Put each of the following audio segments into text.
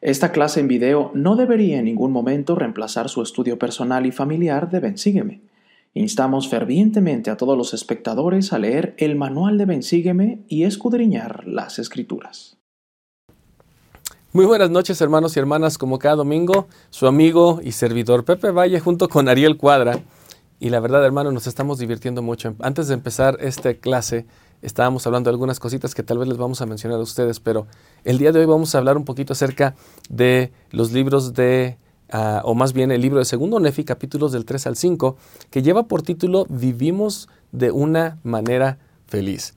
Esta clase en video no debería en ningún momento reemplazar su estudio personal y familiar de Bensígueme. Instamos fervientemente a todos los espectadores a leer el manual de Bensígueme y escudriñar las escrituras. Muy buenas noches hermanos y hermanas, como cada domingo, su amigo y servidor Pepe Valle junto con Ariel Cuadra. Y la verdad hermano, nos estamos divirtiendo mucho. Antes de empezar esta clase, estábamos hablando de algunas cositas que tal vez les vamos a mencionar a ustedes, pero el día de hoy vamos a hablar un poquito acerca de los libros de Ah, o más bien el libro de Segundo Nefi, capítulos del 3 al 5, que lleva por título Vivimos de una manera feliz.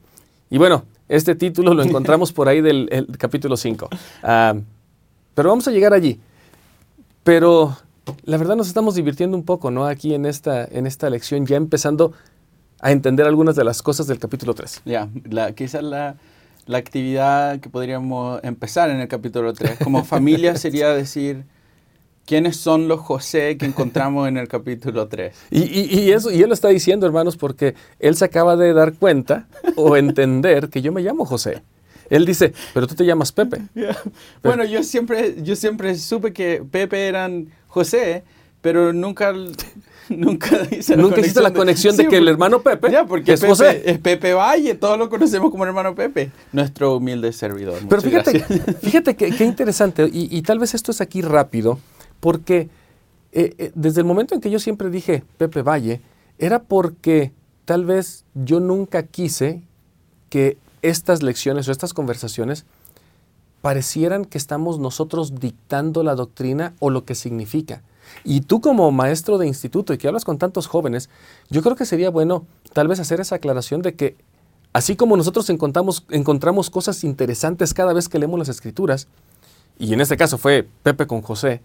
Y bueno, este título lo encontramos por ahí del capítulo 5. Ah, pero vamos a llegar allí. Pero la verdad nos estamos divirtiendo un poco, ¿no? Aquí en esta, en esta lección, ya empezando a entender algunas de las cosas del capítulo 3. Ya, quizás la, la actividad que podríamos empezar en el capítulo 3 como familia sería decir ¿Quiénes son los José que encontramos en el capítulo 3? Y, eso, y él lo está diciendo, hermanos, porque él se acaba de dar cuenta o entender que yo me llamo José. Él dice, pero tú te llamas Pepe. Bueno, yo siempre, yo siempre supe que Pepe eran José, pero nunca, nunca hice la nunca conexión, la conexión de, que el hermano Pepe porque es José. Es Pepe Valle, todos lo conocemos como hermano Pepe, nuestro humilde servidor. Pero fíjate, fíjate qué interesante, y, y tal vez esto es aquí rápido, porque eh, eh, desde el momento en que yo siempre dije Pepe Valle, era porque tal vez yo nunca quise que estas lecciones o estas conversaciones parecieran que estamos nosotros dictando la doctrina o lo que significa. Y tú como maestro de instituto y que hablas con tantos jóvenes, yo creo que sería bueno tal vez hacer esa aclaración de que así como nosotros encontramos, encontramos cosas interesantes cada vez que leemos las escrituras, y en este caso fue Pepe con José,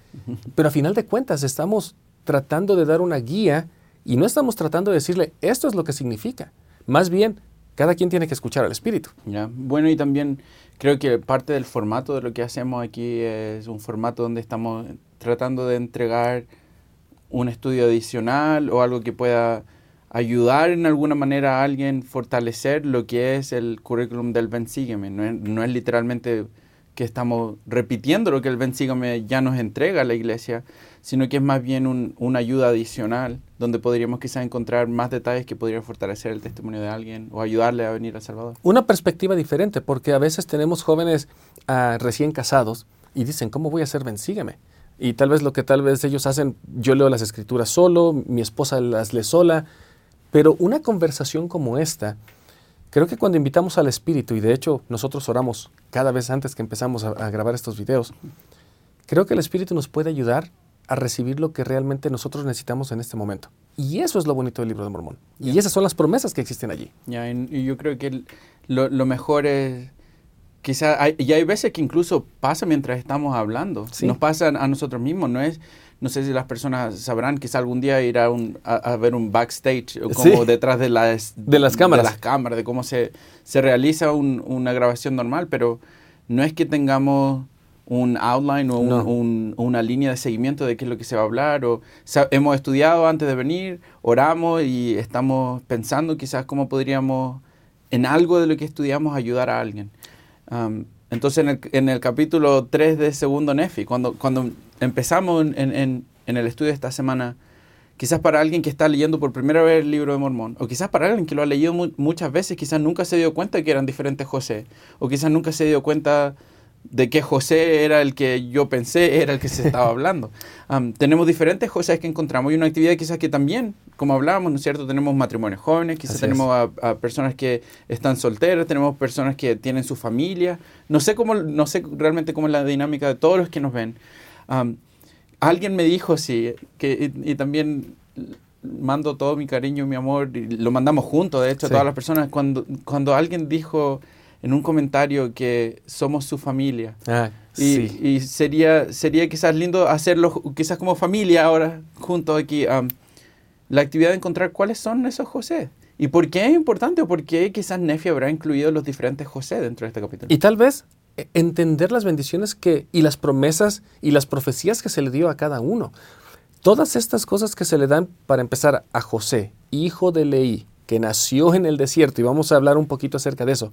pero a final de cuentas estamos tratando de dar una guía y no estamos tratando de decirle esto es lo que significa. Más bien, cada quien tiene que escuchar al espíritu. Bueno, y también creo que parte del formato de lo que hacemos aquí es un formato donde estamos tratando de entregar un estudio adicional o algo que pueda ayudar en alguna manera a alguien fortalecer lo que es el currículum del Ben Sígueme. No es, literalmente que estamos repitiendo lo que el Bensígame ya nos entrega a la iglesia, sino que es más bien una ayuda adicional, donde podríamos quizás encontrar más detalles que podrían fortalecer el testimonio de alguien o ayudarle a venir al Salvador. Una perspectiva diferente, porque a veces tenemos jóvenes ah, recién casados y dicen, ¿cómo voy a ser Bensígame? Y tal vez lo que tal vez ellos hacen, yo leo las escrituras solo, mi esposa las lee sola, pero una conversación como esta, Creo que cuando invitamos al Espíritu, y de hecho nosotros oramos cada vez antes que empezamos a, grabar estos videos, creo que el Espíritu nos puede ayudar a recibir lo que realmente nosotros necesitamos en este momento. Y eso es lo bonito del libro de Mormón. Y esas son las promesas que existen allí. y yo creo que lo, mejor es, quizá, hay, y hay veces que incluso pasa mientras estamos hablando. Nos pasa a nosotros mismos, no es no sé si las personas sabrán, quizá algún día ir a, a, ver un backstage, como detrás de las, de las cámaras, de, las cámaras, de cómo se, se realiza una grabación normal, pero no es que tengamos un outline o una línea de seguimiento de qué es lo que se va a hablar. O, hemos estudiado antes de venir, oramos y estamos pensando quizás cómo podríamos en algo de lo que estudiamos ayudar a alguien. Um, entonces en el, en el, capítulo 3 de Segundo Nefi, cuando, cuando empezamos en, el estudio de esta semana, quizás para alguien que está leyendo por primera vez el libro de Mormón, o quizás para alguien que lo ha leído muchas veces, quizás nunca se dio cuenta que eran diferentes José, o quizás nunca se dio cuenta de que José era el que yo pensé, era el que se estaba hablando. tenemos diferentes José que encontramos y una actividad quizás que también, como hablábamos, ¿no es cierto? Tenemos matrimonios jóvenes, quizás tenemos a, personas que están solteras, tenemos personas que tienen su familia. No sé, cómo, no sé realmente cómo es la dinámica de todos los que nos ven, alguien me dijo, sí, que, y, también mando todo mi cariño y mi amor, y lo mandamos juntos, de hecho, a todas las personas, cuando, cuando alguien dijo en un comentario que somos su familia. Ah, y, y, sería, sería quizás lindo hacerlo quizás como familia ahora, juntos aquí, la actividad de encontrar cuáles son esos José. ¿Y por qué es importante o por qué quizás Nefi habrá incluido los diferentes José dentro de este capítulo? Y tal vez entender las bendiciones que, y las promesas y las profecías que se le dio a cada uno. Todas estas cosas que se le dan para empezar a José, hijo de Leí, que nació en el desierto, y vamos a hablar un poquito acerca de eso.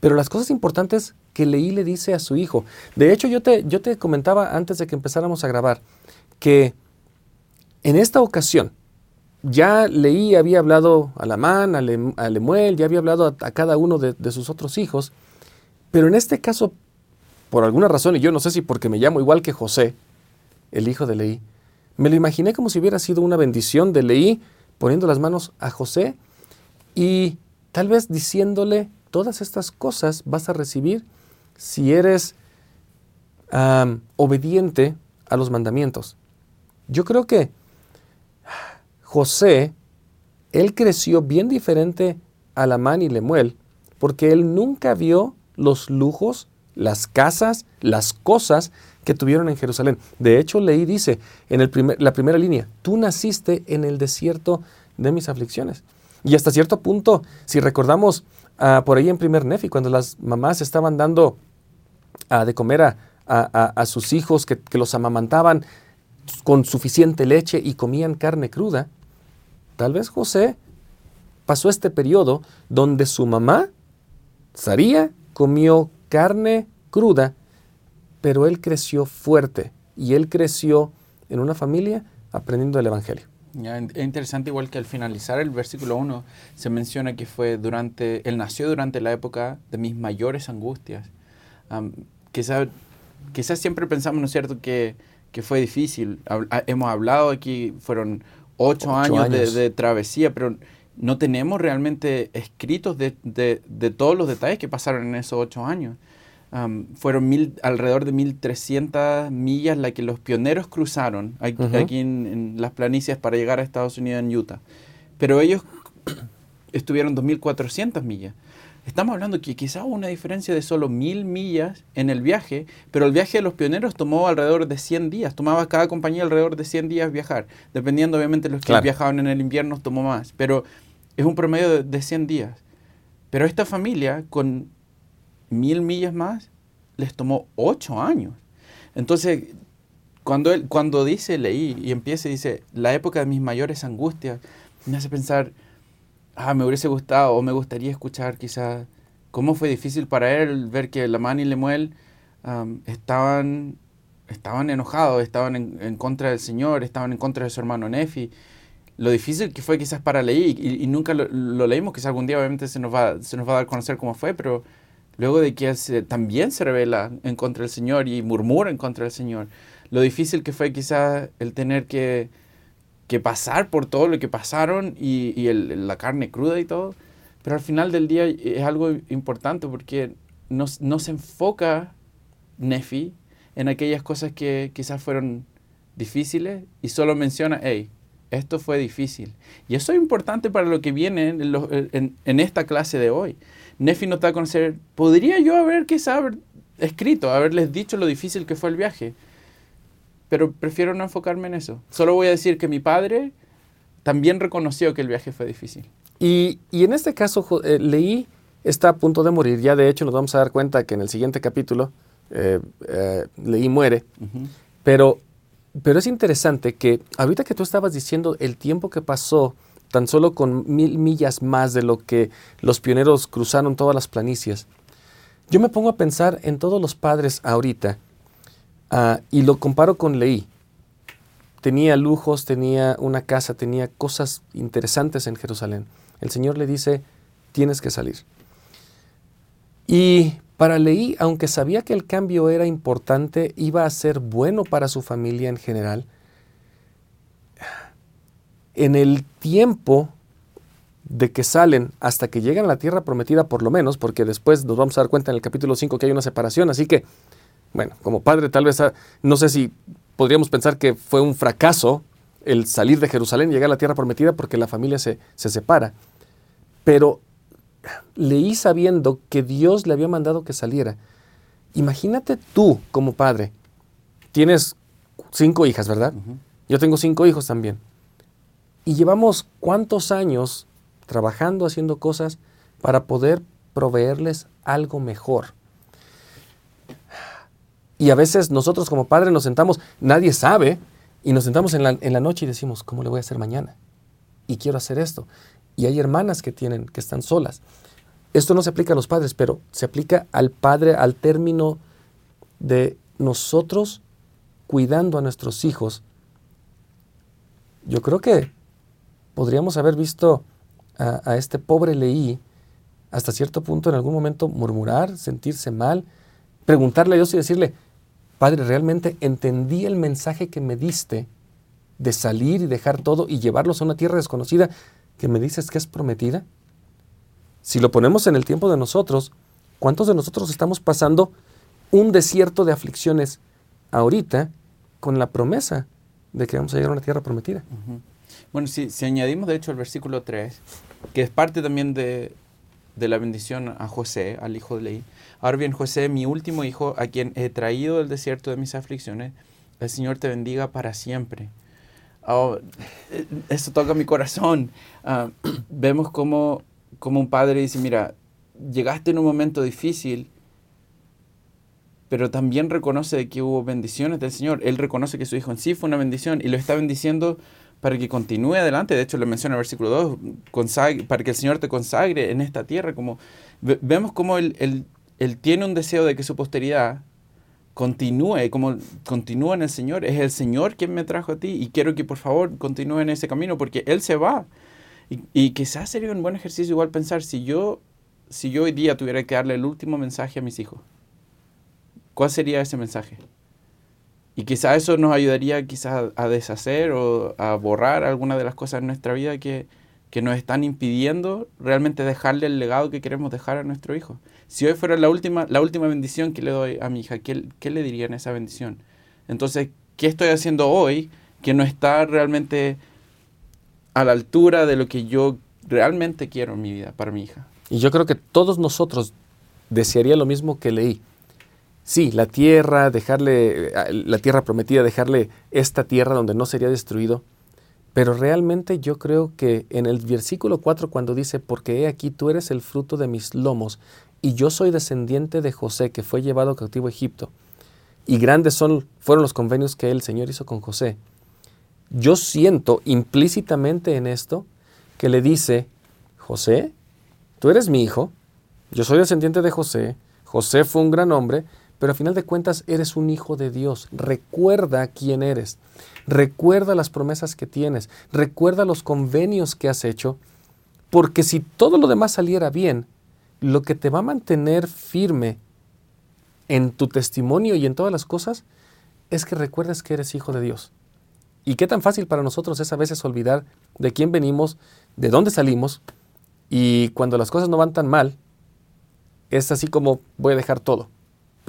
Pero las cosas importantes que Leí le dice a su hijo. De hecho, yo te, yo te comentaba antes de que empezáramos a grabar que en esta ocasión ya Leí había hablado a Lamán, a, Lemuel, ya había hablado a, cada uno de, de, sus otros hijos, pero en este caso, por alguna razón, y yo no sé si porque me llamo igual que José, el hijo de Leí, me lo imaginé como si hubiera sido una bendición de Leí poniendo las manos a José y tal vez diciéndole, todas estas cosas vas a recibir si eres obediente a los mandamientos. Yo creo que José, él creció bien diferente a Lamán y Lemuel, porque él nunca vio los lujos, las casas, las cosas que tuvieron en Jerusalén. De hecho, leí, dice en el la primera línea, tú naciste en el desierto de mis aflicciones. Y hasta cierto punto, si recordamos ah, por ahí en primer Nefi, cuando las mamás estaban dando ah, de comer a, a, sus hijos que, los amamantaban con suficiente leche y comían carne cruda, tal vez José pasó este periodo donde su mamá, Saría, comió carne cruda, pero él creció fuerte y él creció en una familia aprendiendo el Evangelio es interesante igual que al finalizar el versículo 1 se menciona que fue durante, él nació durante la época de mis mayores angustias. quizás quizá siempre pensamos, ¿no es cierto?, que, que fue difícil. hemos hablado aquí, fueron ocho, años, De, travesía, pero no tenemos realmente escritos de, de, de todos los detalles que pasaron en esos ocho años fueron mil, alrededor de 1.300 millas las que los pioneros cruzaron aquí, en, las planicies para llegar a Estados Unidos en Utah. Pero ellos estuvieron 2.400 millas. Estamos hablando que quizá hubo una diferencia de solo mil millas en el viaje, pero el viaje de los pioneros tomó alrededor de 100 días. Tomaba cada compañía alrededor de 100 días viajar. Dependiendo, obviamente, de los que viajaban en el invierno, tomó más. Pero es un promedio de, de 100 días. Pero esta familia, con mil millas más, les tomó ocho años. Entonces, cuando, él, cuando dice, leí y empieza y dice, la época de mis mayores angustias, me hace pensar, ah, me hubiese gustado o me gustaría escuchar quizás cómo fue difícil para él ver que Lamán y Lemuel estaban, estaban enojados, estaban en, contra del Señor, estaban en contra de su hermano Nefi. Lo difícil que fue quizás para Leí, y, nunca lo, lo, leímos, quizás algún día obviamente se nos, va, se nos va a dar a conocer cómo fue, pero luego de que él también se revela en contra del Señor y murmura en contra del Señor. Lo difícil que fue quizás el tener que, que, pasar por todo lo que pasaron y, la carne cruda y todo. Pero al final del día es algo importante porque no, se enfoca Nefi en aquellas cosas que quizás fueron difíciles y solo menciona, hey, esto fue difícil. Y eso es importante para lo que viene en, en esta clase de hoy. Nefi no está a conocer. ¿Podría yo haber quizá haber escrito, haberles dicho lo difícil que fue el viaje? Pero prefiero no enfocarme en eso. Solo voy a decir que mi padre también reconoció que el viaje fue difícil. Y, en este caso, eh, Leí está a punto de morir. Ya de hecho nos vamos a dar cuenta que en el siguiente capítulo eh, eh, Leí muere. pero, pero es interesante que ahorita que tú estabas diciendo el tiempo que pasó tan solo con mil millas más de lo que los pioneros cruzaron todas las planicies. Yo me pongo a pensar en todos los padres ahorita ah, y lo comparo con Leí. Tenía lujos, tenía una casa, tenía cosas interesantes en Jerusalén. El Señor le dice, tienes que salir. Y para Leí, aunque sabía que el cambio era importante, iba a ser bueno para su familia en general, en el tiempo de que salen hasta que llegan a la tierra prometida por lo menos, porque después nos vamos a dar cuenta en el capítulo 5 que hay una separación, así que, bueno, como padre tal vez, ah, no sé si podríamos pensar que fue un fracaso el salir de Jerusalén y llegar a la tierra prometida porque la familia se, se separa, pero leí sabiendo que Dios le había mandado que saliera. Imagínate tú como padre, tienes cinco hijas, ¿verdad? Yo tengo cinco hijos también. Y llevamos cuántos años trabajando, haciendo cosas para poder proveerles algo mejor. Y a veces nosotros como padres nos sentamos, nadie sabe, y nos sentamos en la, noche y decimos, ¿cómo le voy a hacer mañana? Y quiero hacer esto. Y hay hermanas que tienen, que están solas. esto no se aplica a los padres, pero se aplica al padre al término de nosotros cuidando a nuestros hijos. Yo creo que podríamos haber visto a, este pobre Leí hasta cierto punto en algún momento murmurar, sentirse mal, preguntarle a Dios y decirle, Padre, realmente entendí el mensaje que me diste de salir y dejar todo y llevarlos a una tierra desconocida que me dices que es prometida. Si lo ponemos en el tiempo de nosotros, ¿cuántos de nosotros estamos pasando un desierto de aflicciones ahorita con la promesa de que vamos a llegar a una tierra prometida? Bueno, si, si añadimos de hecho el versículo 3, que es parte también de, de la bendición a José, al hijo de Leí. Ahora bien, José, mi último hijo, a quien he traído del desierto de mis aflicciones, el Señor te bendiga para siempre. Oh, eh, eso toca mi corazón. Ah, vemos como, como un padre dice, mira, llegaste en un momento difícil, pero también reconoce que hubo bendiciones del Señor. Él reconoce que su hijo en sí fue una bendición y lo está bendiciendo para que continúe adelante. De hecho, le menciona en el versículo 2, para que el Señor te consagre en esta tierra. Como, vemos como él, él, tiene un deseo de que su posteridad continúe, como continúa en el Señor. Es el Señor quien me trajo a ti y quiero que por favor continúe en ese camino porque Él se va. Y, y quizás sería un buen ejercicio igual pensar si yo, si yo hoy día tuviera que darle el último mensaje a mis hijos, ¿cuál sería ese mensaje? Y quizás eso nos ayudaría quizás a deshacer o a borrar algunas de las cosas en nuestra vida que, que nos están impidiendo realmente dejarle el legado que queremos dejar a nuestro hijo. Si hoy fuera la última, la última bendición que le doy a mi hija, ¿qué, qué le diría en esa bendición? Entonces, ¿qué estoy haciendo hoy que no está realmente a la altura de lo que yo realmente quiero en mi vida para mi hija? Y yo creo que todos nosotros desearía lo mismo que leí sí, la tierra, dejarle, eh, la tierra prometida, dejarle esta tierra donde no sería destruido. Pero realmente yo creo que en el versículo 4 cuando dice, porque he aquí tú eres el fruto de mis lomos, y yo soy descendiente de José, que fue llevado cautivo a Egipto, y grandes son, fueron los convenios que el Señor hizo con José. Yo siento implícitamente en esto que le dice, José, tú eres mi hijo, yo soy descendiente de José, José fue un gran hombre, pero a final de cuentas eres un hijo de Dios. Recuerda quién eres. Recuerda las promesas que tienes. Recuerda los convenios que has hecho. Porque si todo lo demás saliera bien, lo que te va a mantener firme en tu testimonio y en todas las cosas es que recuerdes que eres hijo de Dios. Y qué tan fácil para nosotros es a veces olvidar de quién venimos, de dónde salimos, y cuando las cosas no van tan mal, es así como voy a dejar todo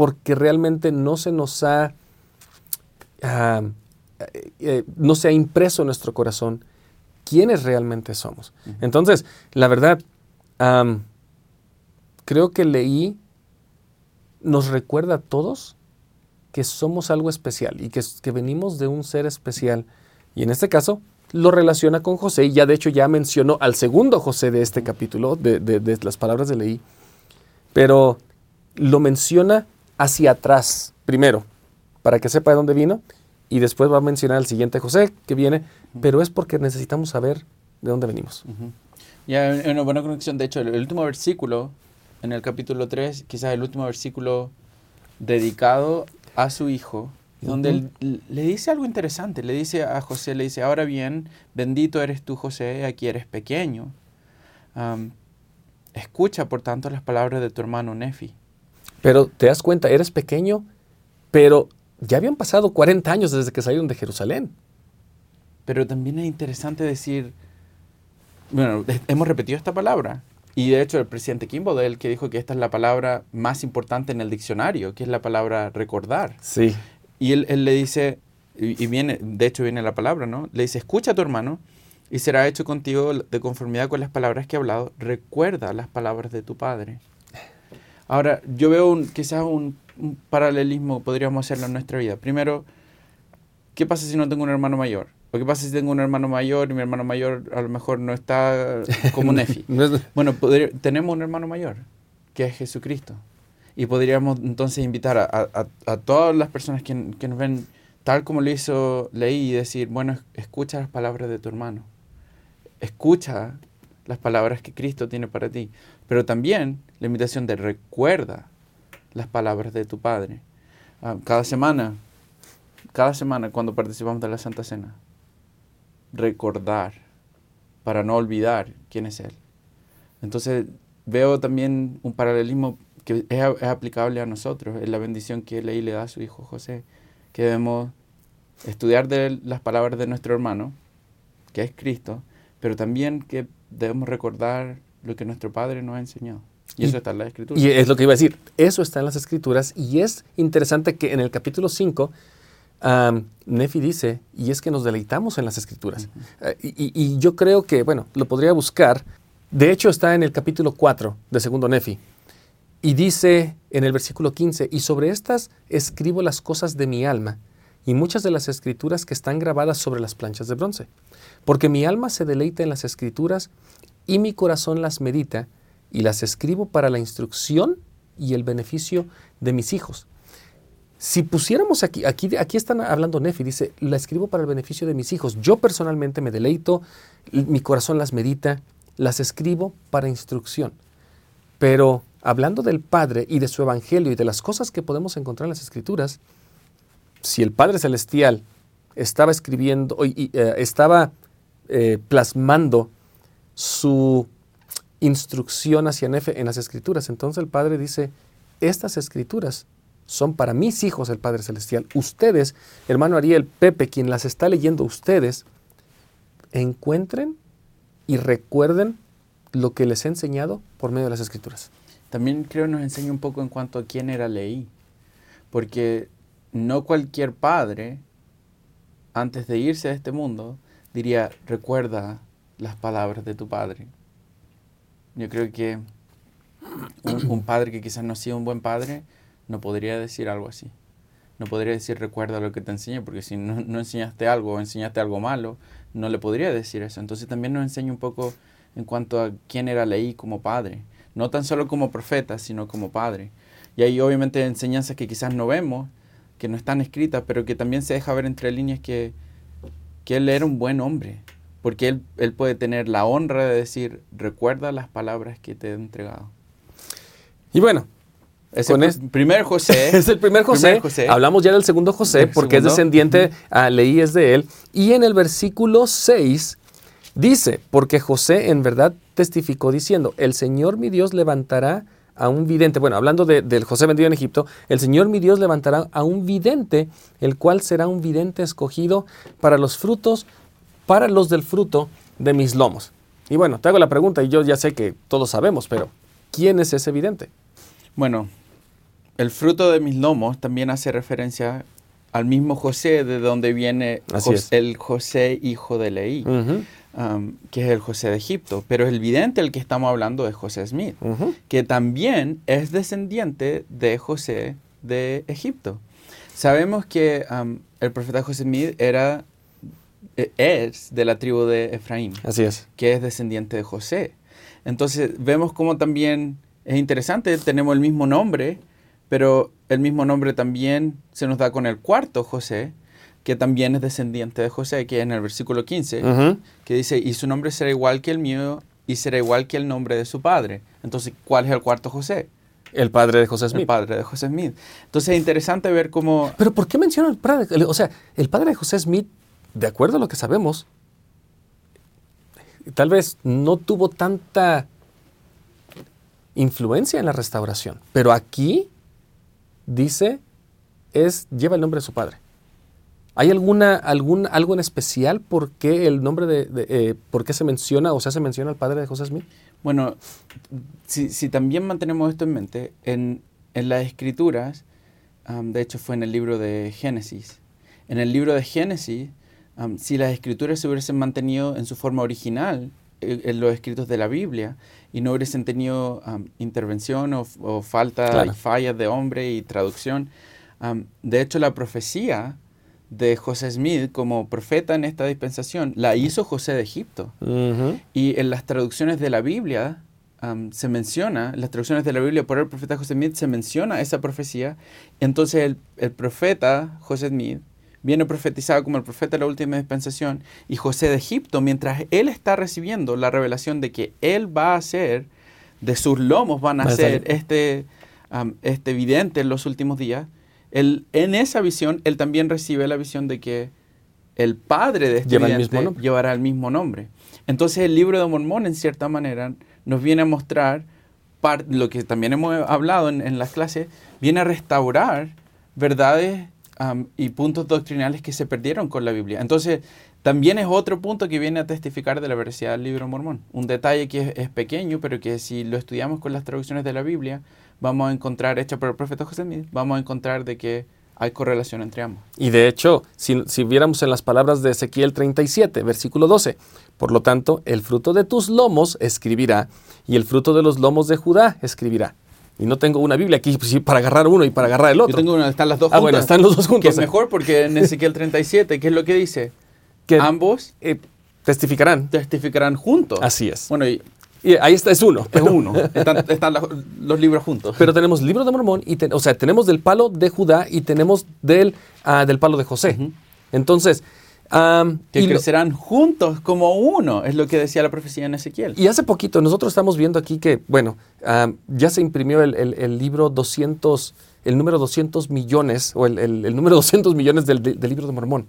porque realmente no se nos ha, ah, eh, eh, no se ha impreso en nuestro corazón quiénes realmente somos. Entonces, la verdad, creo que leí nos recuerda a todos que somos algo especial y que, que, venimos de un ser especial. Y en este caso lo relaciona con José y ya de hecho ya mencionó al segundo José de este capítulo, de, de las palabras de leí, pero lo menciona hacia atrás primero, para que sepa de dónde vino, y después va a mencionar al siguiente José que viene, pero es porque necesitamos saber de dónde venimos. Ya, una buena conexión. De hecho, el, último versículo, en el capítulo 3, quizás el último versículo dedicado a su hijo, donde le dice algo interesante. Le dice a José, le dice, ahora bien, bendito eres tú, José, aquí eres pequeño. escucha, por tanto, las palabras de tu hermano Nefi. Pero te das cuenta, eres pequeño, pero ya habían pasado 40 años desde que salieron de Jerusalén. Pero también es interesante decir, bueno, hemos repetido esta palabra. Y de hecho el presidente Kimball, que dijo que esta es la palabra más importante en el diccionario, que es la palabra recordar. Sí. Y él, él le dice, y, viene, de hecho viene la palabra, ¿no? Le dice, escucha a tu hermano y será hecho contigo de conformidad con las palabras que he hablado. Recuerda las palabras de tu padre. Ahora, yo veo un, quizás un, paralelismo, podríamos hacerlo en nuestra vida. Primero, ¿qué pasa si no tengo un hermano mayor? ¿O qué pasa si tengo un hermano mayor y mi hermano mayor a lo mejor no está como Nefi? bueno, tenemos un hermano mayor, que es Jesucristo. Y podríamos entonces invitar a, todas las personas que, nos ven tal como lo hizo Leí y decir, bueno, escucha las palabras de tu hermano. Escucha las palabras que Cristo tiene para ti. Pero también la invitación de recuerda las palabras de tu Padre. Ah, cada semana, cada semana cuando participamos de la Santa Cena, recordar para no olvidar quién es Él. Entonces veo también un paralelismo que es, aplicable a nosotros, es la bendición que Él le da a su hijo José, que debemos estudiar las palabras de nuestro hermano, que es Cristo, pero también que debemos recordar lo que nuestro Padre nos ha enseñado. Y, eso está en las escrituras. Y es lo que iba a decir, eso está en las escrituras y es interesante que en el capítulo 5 Nefi dice, y es que nos deleitamos en las escrituras. Eh, y, yo creo que, bueno, lo podría buscar. De hecho, está en el capítulo 4 de segundo Nefi. Y dice en el versículo 15, y sobre estas escribo las cosas de mi alma, y muchas de las escrituras que están grabadas sobre las planchas de bronce. Porque mi alma se deleita en las escrituras y mi corazón las medita y las escribo para la instrucción y el beneficio de mis hijos. Si pusiéramos aquí, aquí, aquí están hablando Nefi, dice, la escribo para el beneficio de mis hijos. Yo personalmente me deleito, mi corazón las medita, las escribo para instrucción. Pero hablando del Padre y de su Evangelio y de las cosas que podemos encontrar en las Escrituras, si el Padre Celestial estaba escribiendo, y, eh, estaba eh, plasmando su instrucción hacia Nefe en las escrituras. Entonces el Padre dice, estas escrituras son para mis hijos el Padre Celestial. Ustedes, hermano Ariel, Pepe, quien las está leyendo, ustedes, encuentren y recuerden lo que les he enseñado por medio de las escrituras. También creo nos enseña un poco en cuanto a quién era Leí, porque no cualquier padre, antes de irse a este mundo, diría, recuerda las palabras de tu padre. Yo creo que un, padre que quizás no ha sido un buen padre no podría decir algo así. No podría decir recuerda lo que te enseñé, porque si no, no enseñaste algo o enseñaste algo malo, no le podría decir eso. Entonces también nos enseña un poco en cuanto a quién era Leí como padre. No tan solo como profeta, sino como padre. Y hay obviamente enseñanzas que quizás no vemos, que no están escritas, pero que también se deja ver entre líneas que, que él era un buen hombre, porque él, él puede tener la honra de decir, recuerda las palabras que te he entregado. Y bueno, es el primer José. es el primer José. Hablamos ya del segundo José porque es descendiente, a Leí es de él. Y en el versículo 6 dice, porque José en verdad testificó diciendo, el Señor mi Dios levantará a un vidente, bueno, hablando del José vendido en Egipto, el Señor mi Dios levantará a un vidente, el cual será un vidente escogido para los frutos para los del fruto de mis lomos. Y bueno, te hago la pregunta y yo ya sé que todos sabemos, pero ¿quién es ese evidente? Bueno, el fruto de mis lomos también hace referencia al mismo José de donde viene el José hijo de Leí, um, que es el José de Egipto. Pero el vidente el que estamos hablando es José Smith, que también es descendiente de José de Egipto. Sabemos que um, el profeta José Smith era es de la tribu de Efraín. Así es. Que es descendiente de José. Entonces vemos cómo también es interesante, tenemos el mismo nombre, pero el mismo nombre también se nos da con el cuarto José, que también es descendiente de José, que es en el versículo 15, que dice, y su nombre será igual que el mío y será igual que el nombre de su padre. Entonces, ¿cuál es el cuarto José? El padre de José Smith. El padre de José Smith. Entonces es interesante ver cómo... Pero ¿por qué menciona el padre? O sea, el padre de José Smith de acuerdo a lo que sabemos, tal vez no tuvo tanta influencia en la restauración. Pero aquí dice, es, lleva el nombre de su padre. ¿Hay alguna, algún, algo en especial por qué el nombre de, eh, por qué se menciona o sea, se menciona al padre de José Smith? Bueno, si, también mantenemos esto en mente, en, las escrituras, de hecho fue en el libro de Génesis, en el libro de Génesis si las escrituras se hubiesen mantenido en su forma original, eh, en los escritos de la Biblia, y no hubiesen tenido intervención o, falta y fallas de hombre y traducción, de hecho la profecía de José Smith como profeta en esta dispensación la hizo José de Egipto. Y en las traducciones de la Biblia se menciona, en las traducciones de la Biblia por el profeta José Smith se menciona esa profecía. Entonces el, el profeta José Smith viene profetizado como el profeta de la última dispensación, y José de Egipto, mientras él está recibiendo la revelación de que él va a ser, de sus lomos van a ser este, este vidente en los últimos días, él, en esa visión, él también recibe la visión de que el padre de este vidente llevará el mismo nombre. Entonces el libro de Mormón, en cierta manera, nos viene a mostrar lo que también hemos hablado en, las clases, viene a restaurar verdades y puntos doctrinales que se perdieron con la Biblia. Entonces, también es otro punto que viene a testificar de la veracidad del libro mormón. Un detalle que es, pequeño, pero que si lo estudiamos con las traducciones de la Biblia, vamos a encontrar, hecha por el profeta José Smith, vamos a encontrar de que hay correlación entre ambos. Y de hecho, si, si viéramos en las palabras de Ezequiel 37, versículo 12, por lo tanto, el fruto de tus lomos escribirá, y el fruto de los lomos de Judá escribirá. Y no tengo una Biblia aquí pues, para agarrar uno y para agarrar el otro. Yo tengo una, están las dos juntas. Ah, bueno, están los dos juntos. Que es mejor porque en Ezequiel 37, ¿qué es lo que dice? Que ambos eh, testificarán. Testificarán juntos. Así es. Bueno, y, ahí está, es uno. Es uno. están, los, libros juntos. Pero tenemos libro de Mormón, y o sea, tenemos del palo de Judá y tenemos del, ah, del palo de José. Entonces, que crecerán juntos como uno, es lo que decía la profecía en Ezequiel. Y hace poquito, nosotros estamos viendo aquí que, bueno, ya se imprimió el, libro 200, el número 200 millones, o el, número 200 millones del, libro de Mormón.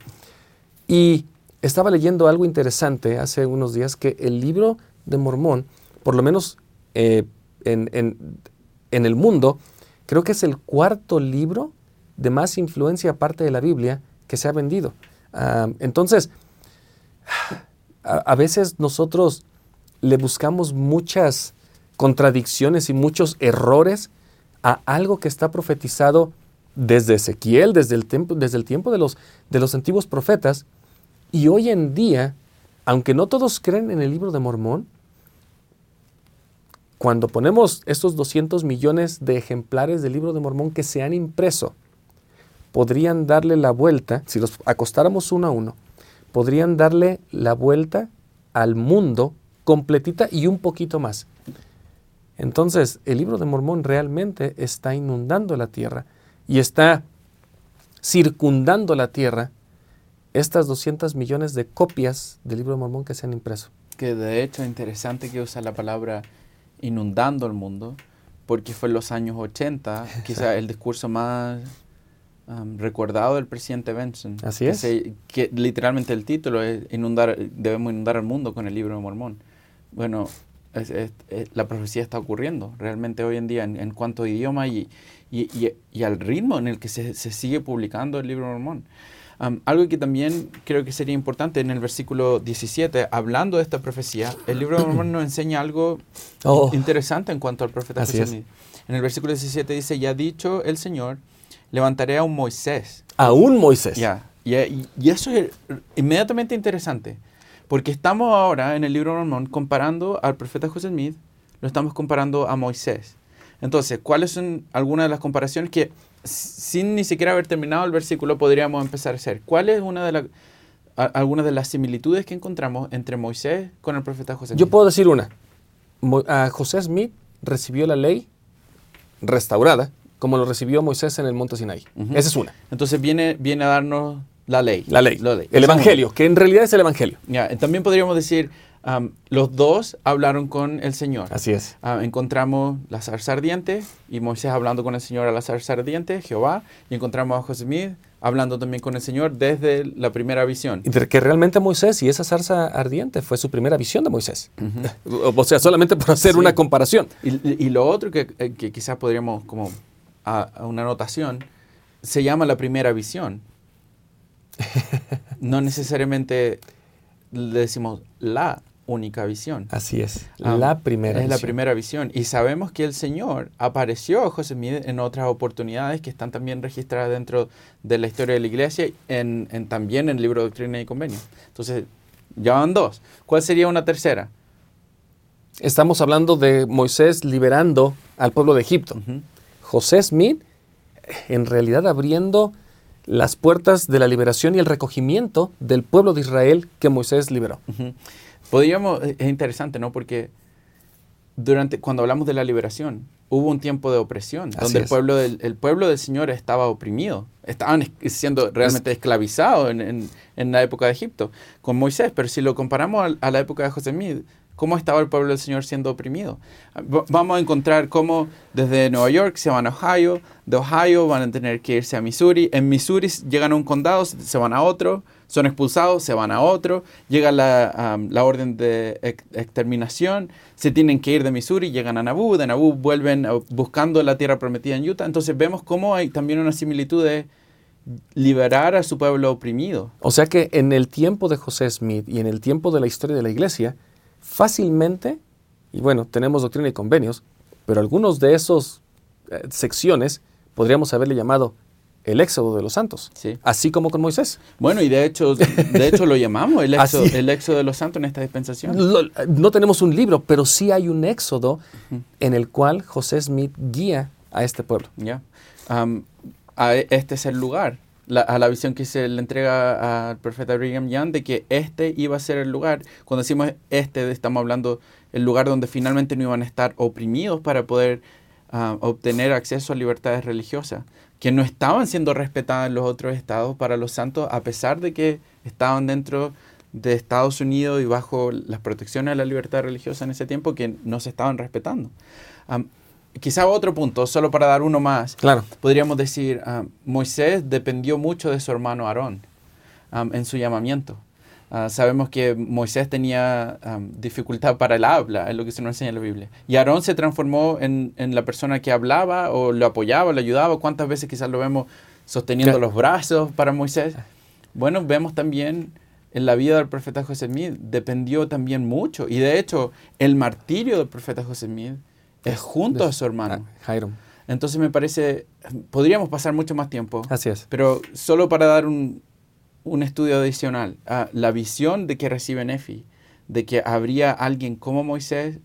Y estaba leyendo algo interesante hace unos días, que el libro de Mormón, por lo menos eh, en, en el mundo, creo que es el cuarto libro de más influencia aparte de la Biblia que se ha vendido entonces, a, veces nosotros le buscamos muchas contradicciones y muchos errores a algo que está profetizado desde Ezequiel, desde el, tiempo, desde el tiempo de los, de los antiguos profetas, y hoy en día, aunque no todos creen en el libro de Mormón, cuando ponemos estos 200 millones de ejemplares del libro de Mormón que se han impreso podrían darle la vuelta, si los acostáramos uno a uno, podrían darle la vuelta al mundo completita y un poquito más. Entonces, el libro de Mormón realmente está inundando la tierra y está circundando la tierra estas 200 millones de copias del libro de Mormón que se han impreso. Que de hecho es interesante que usa la palabra inundando el mundo, porque fue en los años 80, quizá el discurso más recordado del presidente Benson. Así es. que literalmente el título es inundar, debemos inundar el mundo con el libro de Mormón. Bueno, la profecía está ocurriendo realmente hoy en día en, cuanto a idioma y, y, al ritmo en el que se, sigue publicando el libro de Mormón. algo que también creo que sería importante en el versículo 17, hablando de esta profecía, el libro de Mormón nos enseña algo oh. interesante en cuanto al profeta José. En el versículo 17 dice, ya ha dicho el Señor, levantaré a un Moisés. A un Moisés. Ya. Y, eso es inmediatamente interesante. Porque estamos ahora en el libro de Mormón comparando al profeta José Smith, lo estamos comparando a Moisés. Entonces, ¿cuáles son algunas de las comparaciones que sin ni siquiera haber terminado el versículo podríamos empezar a hacer? ¿Cuál es una de las algunas de las similitudes que encontramos entre Moisés con el profeta José Smith? Yo puedo decir una. José Smith recibió la ley restaurada como lo recibió Moisés en el monte Sinai. Esa es una. Entonces viene, viene a darnos la ley. La ley. El Evangelio, que en realidad es el Evangelio. Ya, también podríamos decir, los dos hablaron con el Señor. Así es. encontramos la zarza ardiente y Moisés hablando con el Señor a la zarza ardiente, Jehová, y encontramos a José Smith hablando también con el Señor desde la primera visión. Y que realmente Moisés y esa zarza ardiente fue su primera visión de Moisés. o sea, solamente por hacer una comparación. Y, lo otro que, eh, que quizás podríamos como a, una anotación, se llama la primera visión. No necesariamente le decimos la única visión. Así es, ah, la primera es la primera visión. Y sabemos que el Señor apareció a José Smith en otras oportunidades que están también registradas dentro de la historia de la iglesia, en, en también en el libro de Doctrina y Convenio. Entonces, ya van dos. ¿Cuál sería una tercera? Estamos hablando de Moisés liberando al pueblo de Egipto. José Smith en realidad abriendo las puertas de la liberación y el recogimiento del pueblo de Israel que Moisés liberó. Podríamos, es interesante, ¿no? Porque durante, cuando hablamos de la liberación, hubo un tiempo de opresión, donde el pueblo, del, el pueblo del Señor estaba oprimido, estaban siendo realmente esclavizados en, en, la época de Egipto con Moisés, pero si lo comparamos a, la época de José Mid, ¿cómo estaba el pueblo del Señor siendo oprimido? Vamos a encontrar cómo desde Nueva York se van a Ohio, de Ohio van a tener que irse a Missouri, en Missouri llegan a un condado, se van a otro, son expulsados, se van a otro, llega la, orden de exterminación, se tienen que ir de Missouri, llegan a Nauvoo, de Nauvoo vuelven buscando la tierra prometida en Utah. Entonces vemos cómo hay también una similitud de liberar a su pueblo oprimido. O sea que en el tiempo de José Smith y en el tiempo de la historia de la iglesia, fácilmente, y bueno, tenemos doctrina y convenios, pero algunos de esos eh, secciones podríamos haberle llamado el éxodo de los santos, sí. así como con Moisés. Bueno, y de hecho, de hecho lo llamamos el éxodo, el éxodo de los santos en esta dispensación. no tenemos un libro, pero sí hay un éxodo en el cual José Smith guía a este pueblo. Ya. este es el lugar, a la visión que se le entrega al profeta Brigham Young de que este iba a ser el lugar. Cuando decimos este, estamos hablando el lugar donde finalmente no iban a estar oprimidos para poder obtener acceso a libertades religiosas que no estaban siendo respetadas en los otros estados para los santos, a pesar de que estaban dentro de Estados Unidos y bajo las protecciones de la libertad religiosa en ese tiempo, que no se estaban respetando. Quizá otro punto, solo para dar uno más. Claro. Podríamos decir, Moisés dependió mucho de su hermano Aarón en su llamamiento. Ah, sabemos que Moisés tenía dificultad para el habla, es lo que se nos enseña en la Biblia. Y Aarón se transformó en, la persona que hablaba o lo apoyaba, lo ayudaba. ¿Cuántas veces quizás lo vemos sosteniendo los brazos para Moisés? Bueno, vemos también en la vida del profeta José Smith, dependió también mucho. Y de hecho, el martirio del profeta José Smith es junto a su hermano. Jairo. Entonces me parece, podríamos pasar mucho más tiempo. Así es. Pero solo para dar un, un estudio adicional, a la visión de que recibe Nefi, de que habría alguien como Moisés.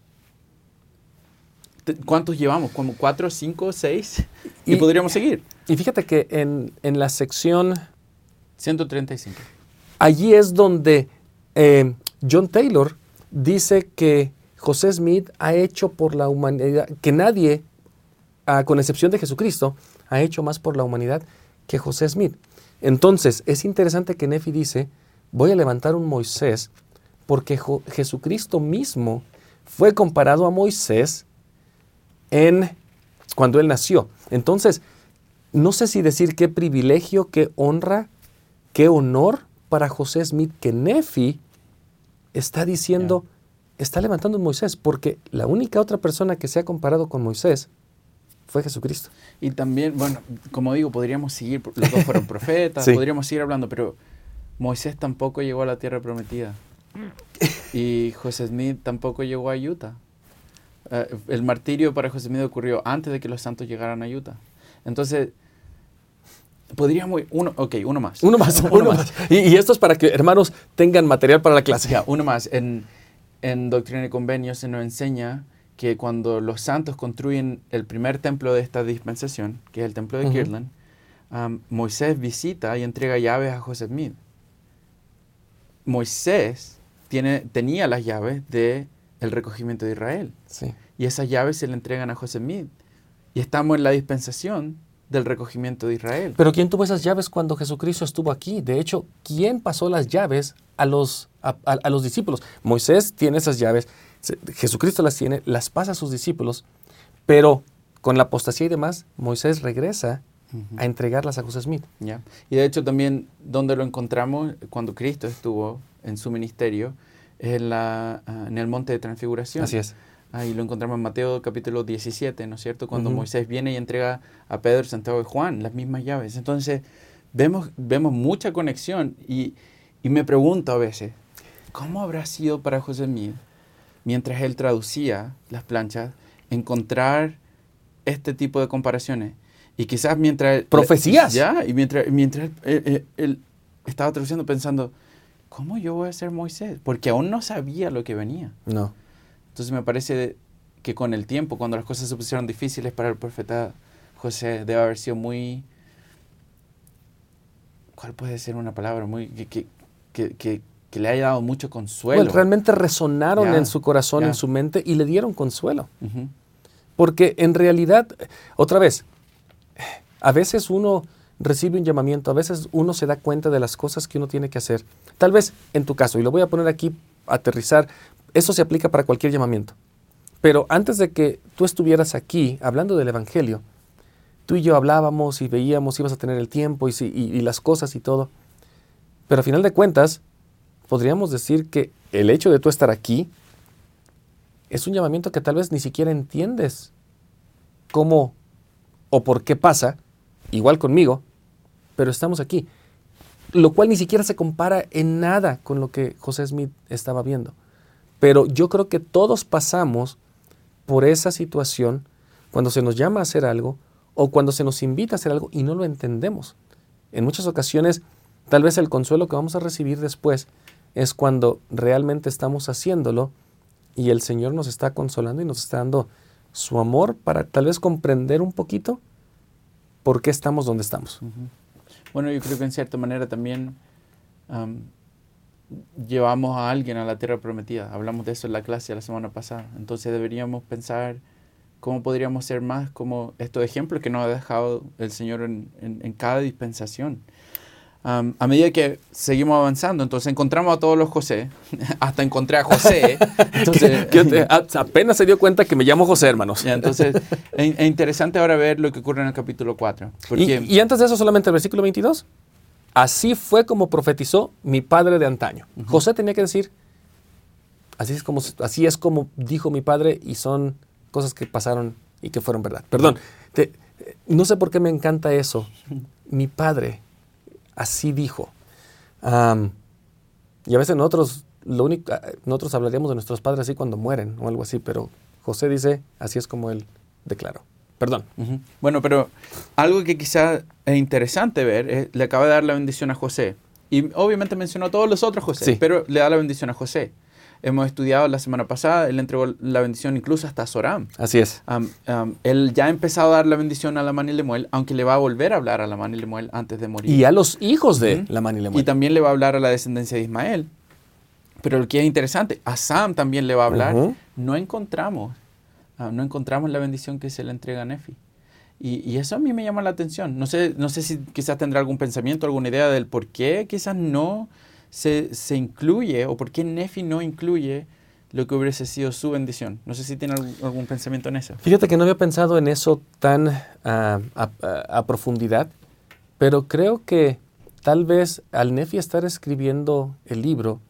¿Cuántos llevamos? ¿Como cuatro, cinco, seis? Y, podríamos seguir. Y fíjate que en, la sección... 135. Allí es donde eh, John Taylor dice que José Smith ha hecho por la humanidad, que nadie, ah, con excepción de Jesucristo, ha hecho más por la humanidad que José Smith. Entonces, es interesante que Nefi dice, voy a levantar un Moisés porque Jesucristo mismo fue comparado a Moisés en cuando él nació. Entonces, no sé si decir qué privilegio, qué honra, qué honor para José Smith que Nefi está diciendo, está levantando Moisés, porque la única otra persona que se ha comparado con Moisés fue Jesucristo. Y también, bueno, como digo, podríamos seguir, los dos fueron profetas, podríamos seguir hablando, pero Moisés tampoco llegó a la tierra prometida. Y José Smith tampoco llegó a Utah. Eh, el martirio para José Smith ocurrió antes de que los santos llegaran a Utah. Entonces, podríamos, uno, ok, uno más. Uno más, uno, más. Y, esto es para que hermanos tengan material para la clase. Ya, uno más. En, en Doctrina y Convenio se nos enseña que cuando los santos construyen el primer templo de esta dispensación, que es el templo de Kirtland, Moisés visita y entrega llaves a José Smith. Moisés tiene, tenía las llaves del el recogimiento de Israel. Y esas llaves se le entregan a José Smith. Y estamos en la dispensación del recogimiento de Israel. Pero ¿quién tuvo esas llaves cuando Jesucristo estuvo aquí? De hecho, ¿quién pasó las llaves a los, a los discípulos? Moisés tiene esas llaves Jesucristo las tiene, las pasa a sus discípulos, pero con la apostasía y demás, Moisés regresa a entregarlas a José Smith. Ya. Y de hecho también donde lo encontramos cuando Cristo estuvo en su ministerio en, la, ah, en el monte de transfiguración. Así es. Ahí lo encontramos en Mateo capítulo 17, ¿no es cierto? Cuando Moisés viene y entrega a Pedro, Santiago y Juan las mismas llaves. Entonces vemos, vemos mucha conexión y, y me pregunto a veces, ¿cómo habrá sido para José Smith mientras él traducía las planchas, encontrar este tipo de comparaciones. Y quizás mientras... Profecías. Ya, y mientras, mientras él, estaba traduciendo pensando, ¿cómo yo voy a ser Moisés? Porque aún no sabía lo que venía. No. Entonces me parece que con el tiempo, cuando las cosas se pusieron difíciles para el profeta José, debe haber sido muy... ¿Cuál puede ser una palabra? Muy... que, que que le haya dado mucho consuelo. realmente resonaron en su corazón, en su mente y le dieron consuelo. Porque en realidad, otra vez, a veces uno recibe un llamamiento, a veces uno se da cuenta de las cosas que uno tiene que hacer. Tal vez en tu caso, y lo voy a poner aquí, aterrizar, eso se aplica para cualquier llamamiento. Pero antes de que tú estuvieras aquí hablando del Evangelio, tú y yo hablábamos y veíamos, ibas a tener el tiempo y, y, las cosas y todo. Pero a final de cuentas, podríamos decir que el hecho de tú estar aquí es un llamamiento que tal vez ni siquiera entiendes cómo o por qué pasa, igual conmigo, pero estamos aquí. Lo cual ni siquiera se compara en nada con lo que José Smith estaba viendo. Pero yo creo que todos pasamos por esa situación cuando se nos llama a hacer algo o cuando se nos invita a hacer algo y no lo entendemos. En muchas ocasiones, tal vez el consuelo que vamos a recibir después es cuando realmente estamos haciéndolo y el Señor nos está consolando y nos está dando su amor para tal vez comprender un poquito por qué estamos donde estamos. Bueno, yo creo que en cierta manera también llevamos a alguien a la tierra prometida. Hablamos de eso en la clase la semana pasada. Entonces deberíamos pensar cómo podríamos ser más como estos ejemplos que nos ha dejado el Señor en, en, cada dispensación. A medida que seguimos avanzando, entonces encontramos a todos los José, hasta encontré a José. Entonces, apenas se dio cuenta que me llamo José, hermanos. entonces, es, interesante ahora ver lo que ocurre en el capítulo 4. Porque, ¿Y, ¿Y, antes de eso solamente el versículo 22? Así fue como profetizó mi padre de antaño. José tenía que decir, así es, como, así es como dijo mi padre y son cosas que pasaron y que fueron verdad. Perdón, no sé por qué me encanta eso. Mi padre así dijo. y a veces nosotros, lo único, nosotros hablaríamos de nuestros padres así cuando mueren o algo así, pero José dice, así es como él declaró. Perdón. Bueno, pero algo que quizás es interesante ver, le acaba de dar la bendición a José. Y obviamente mencionó a todos los otros José, pero le da la bendición a José. Hemos estudiado la semana pasada, él entregó la bendición incluso hasta a Soram. Así es. él ya ha empezado a dar la bendición a la y Lemuel, aunque le va a volver a hablar a la y Lemuel antes de morir. Y a los hijos de la y Lemuel. Y también le va a hablar a la descendencia de Ismael. Pero lo que es interesante, a Sam también le va a hablar. No encontramos no encontramos la bendición que se le entrega a Nefi. Y, eso a mí me llama la atención. No sé, no sé si quizás tendrá algún pensamiento, alguna idea del por qué quizás no se, incluye o por qué Nefi no incluye lo que hubiese sido su bendición. No sé si tiene algún, pensamiento en eso. Fíjate que no había pensado en eso tan ah, a, profundidad, pero creo que tal vez al Nefi estar escribiendo el libro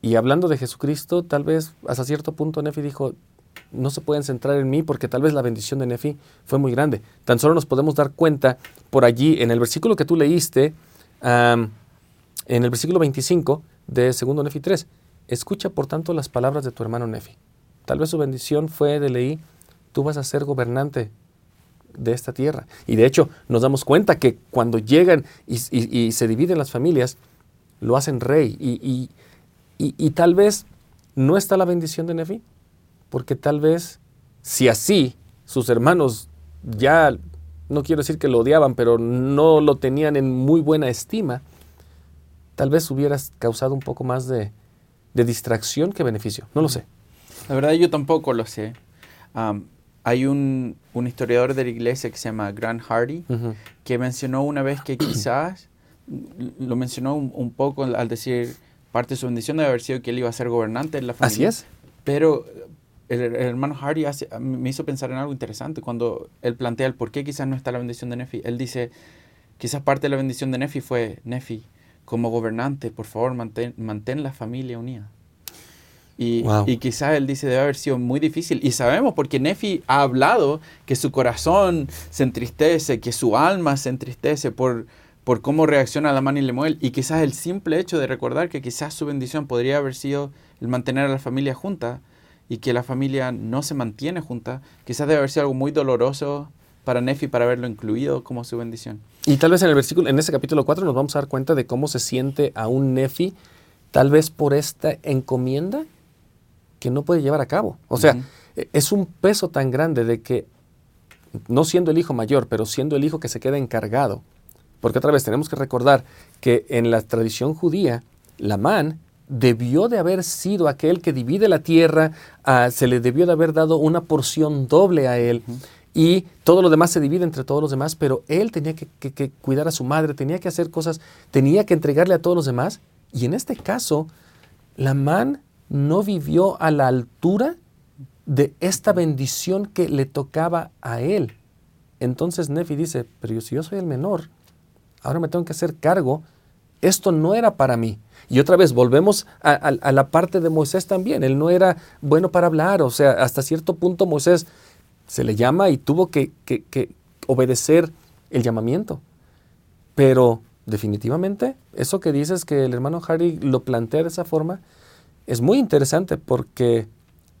y hablando de Jesucristo, tal vez hasta cierto punto Nefi dijo, no se pueden centrar en mí porque tal vez la bendición de Nefi fue muy grande. Tan solo nos podemos dar cuenta por allí, en el versículo que tú leíste, en el versículo 25 de segundo Nefi 3, escucha por tanto las palabras de tu hermano Nefi. Tal vez su bendición fue de leí, tú vas a ser gobernante de esta tierra. Y de hecho nos damos cuenta que cuando llegan y, se dividen las familias, lo hacen rey. Y, y tal vez no está la bendición de Nefi, porque tal vez si así sus hermanos ya, no quiero decir que lo odiaban, pero no lo tenían en muy buena estima, tal vez hubieras causado un poco más de, distracción que beneficio. No lo sé. La verdad yo tampoco lo sé. hay un, historiador de la iglesia que se llama Grant Hardy, que mencionó una vez que quizás, lo mencionó un, poco al decir parte de su bendición de haber sido que él iba a ser gobernante en la familia. Así es. Pero el, hermano Hardy me hizo pensar en algo interesante cuando él plantea el por qué quizás no está la bendición de Nefi. Él dice, quizás parte de la bendición de Nefi fue, Nefi, como gobernante, por favor, mantén, mantén la familia unida. Y, y, quizás él dice, debe haber sido muy difícil. Y sabemos porque Nefi ha hablado que su corazón se entristece, que su alma se entristece por, por cómo reacciona la mano y Lemuel. Y quizás el simple hecho de recordar que quizás su bendición podría haber sido el mantener a la familia junta, y que la familia no se mantiene junta, quizás debe haber sido algo muy doloroso para Nefi para haberlo incluido como su bendición. Y tal vez en el versículo, en ese capítulo 4 nos vamos a dar cuenta de cómo se siente a un Nefi, tal vez por esta encomienda que no puede llevar a cabo. O sea, e, es un peso tan grande de que, no siendo el hijo mayor, pero siendo el hijo que se queda encargado, porque otra vez tenemos que recordar que en la tradición judía, la man debió de haber sido aquel que divide la tierra, ah, se le debió de haber dado una porción doble a él. Y todo lo demás se divide entre todos los demás, pero él tenía que, cuidar a su madre, tenía que hacer cosas, tenía que entregarle a todos los demás. Y en este caso, la man no vivió a la altura de esta bendición que le tocaba a él. Entonces Nefi dice, pero si yo soy el menor, ahora me tengo que hacer cargo, esto no era para mí. Y otra vez, volvemos a, la parte de Moisés también, él no era bueno para hablar, o sea, hasta cierto punto Moisés se le llama y tuvo que, obedecer el llamamiento. Pero definitivamente, eso que dices que el hermano Harry lo plantea de esa forma, es muy interesante porque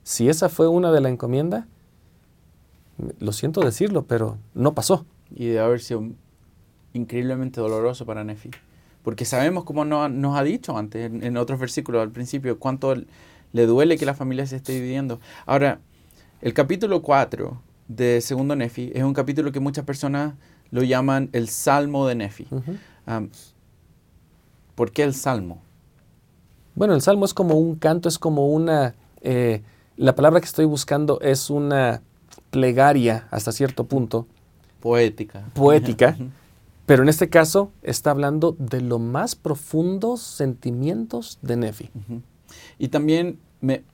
si esa fue una de la encomienda, lo siento decirlo, pero no pasó. Y de haber sido increíblemente doloroso para Nefi. Porque sabemos, como nos ha dicho antes, en, otros versículos al principio, cuánto le duele que la familia se esté dividiendo. Ahora, el capítulo 4 de Segundo Nefi es un capítulo que muchas personas lo llaman el Salmo de Nefi. ¿Por qué el Salmo? Bueno, el Salmo es como un canto, es como una... Eh, la palabra que estoy buscando es una plegaria hasta cierto punto. Poética. Poética. pero en este caso está hablando de los más profundos sentimientos de Nefi. Y también me,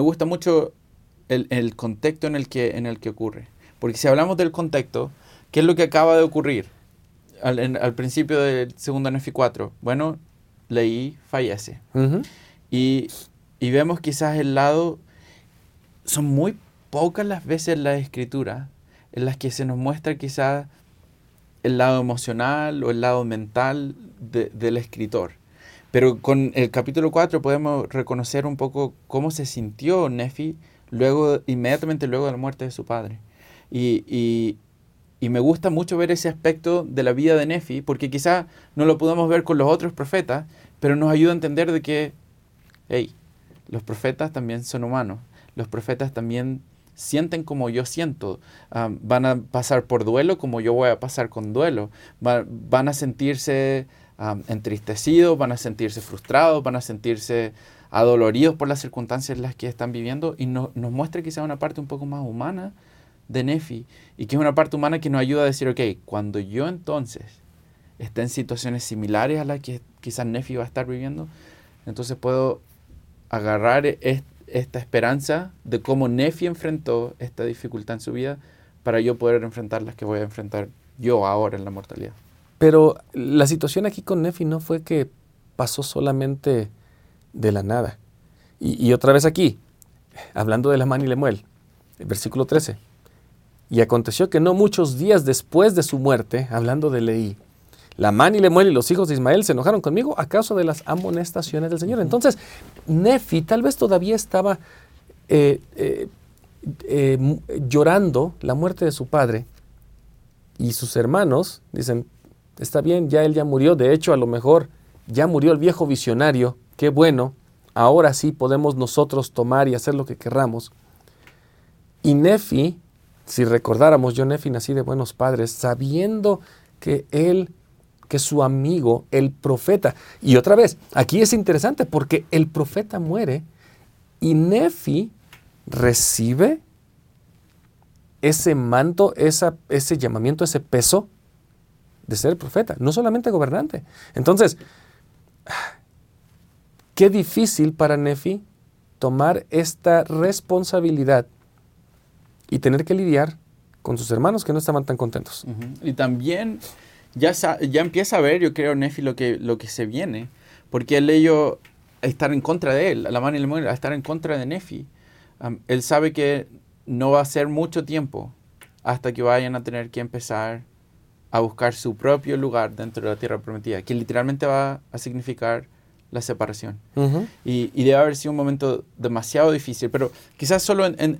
gusta mucho el, contexto en el, que, en el que ocurre. Porque si hablamos del contexto, ¿qué es lo que acaba de ocurrir al, principio del segundo Nefi 4? Bueno, Leí fallece. y, y, vemos quizás el lado, son muy pocas las veces en la escritura en las que se nos muestra quizás el lado emocional o el lado mental del escritor. Pero con el capítulo 4 podemos reconocer un poco cómo se sintió Nefi luego, inmediatamente luego de la muerte de su padre. Y, y, y me gusta mucho ver ese aspecto de la vida de Nefi, porque quizás no lo podemos ver con los otros profetas, pero nos ayuda a entender de que, hey, los profetas también son humanos, los profetas también sienten como yo siento, van a pasar por duelo como yo voy a pasar con duelo, van a sentirse entristecidos, van a sentirse frustrados, van a sentirse adoloridos por las circunstancias en las que están viviendo y nos muestra quizá una parte un poco más humana de Nefi y que es una parte humana que nos ayuda a decir, ok, cuando yo entonces esté en situaciones similares a las que quizás Nefi va a estar viviendo, entonces puedo agarrar esta esperanza de cómo Nefi enfrentó esta dificultad en su vida para yo poder enfrentar las que voy a enfrentar yo ahora en la mortalidad. Pero la situación aquí con Nefi no fue que pasó solamente de la nada. Y, otra vez aquí, hablando de la man y Lemuel, el versículo 13. Y aconteció que no muchos días después de su muerte, hablando de Leí, la man y Lemuel y los hijos de Ismael se enojaron conmigo a causa de las amonestaciones del Señor. Entonces, Nefi tal vez todavía estaba eh, eh, eh, llorando la muerte de su padre y sus hermanos dicen, está bien, ya él ya murió, de hecho a lo mejor ya murió el viejo visionario, qué bueno, ahora sí podemos nosotros tomar y hacer lo que querramos. Y Nefi, si recordáramos, yo Nefi nací de buenos padres, sabiendo que él que su amigo, el profeta. Y otra vez, aquí es interesante porque el profeta muere y Nefi recibe ese manto, ese llamamiento, ese peso de ser profeta, no solamente gobernante. Entonces, qué difícil para Nefi tomar esta responsabilidad y tener que lidiar con sus hermanos que no estaban tan contentos. Y también ya, ya empieza a ver, yo creo, Nefi, lo que, lo que se viene, porque él leyó estar en contra de él, la mano y la a estar en contra de Nefi. él sabe que no va a ser mucho tiempo hasta que vayan a tener que empezar a buscar su propio lugar dentro de la tierra prometida, que literalmente va a significar la separación. y, y, debe haber sido un momento demasiado difícil, pero quizás solo en,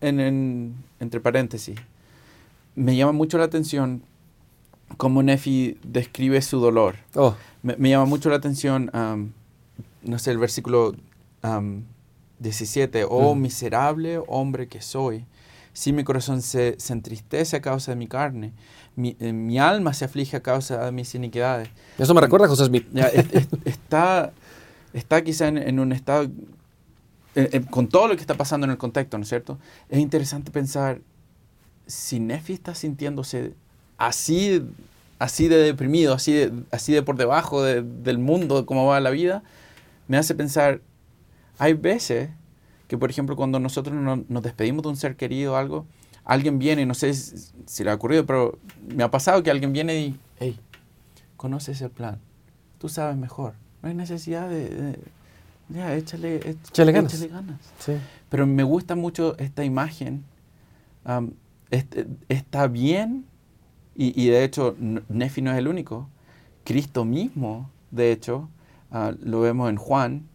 en, entre paréntesis, me llama mucho la atención cómo Nefi describe su dolor. Oh. Me, llama mucho la atención, no sé, el versículo 17. Oh, miserable hombre que soy. Si mi corazón se, entristece a causa de mi carne, mi, eh, mi, alma se aflige a causa de mis iniquidades. Eso me recuerda a José Smith. está, está quizá en, un estado, con todo lo que está pasando en el contexto, ¿no es cierto? Es interesante pensar, si Nefi está sintiéndose así, así de deprimido, así de, así de por debajo del mundo, cómo va la vida, me hace pensar, hay veces que, por ejemplo, cuando nosotros nos despedimos de un ser querido o algo, alguien viene, no sé si, le ha ocurrido, pero me ha pasado que alguien viene y, hey, conoces el plan, tú sabes mejor, no hay necesidad de, ya, échale, échale, ganas. Pero me gusta mucho esta imagen, este, está bien, y, de hecho Nefi no es el único, Cristo mismo, de hecho, ah, lo vemos en Juan,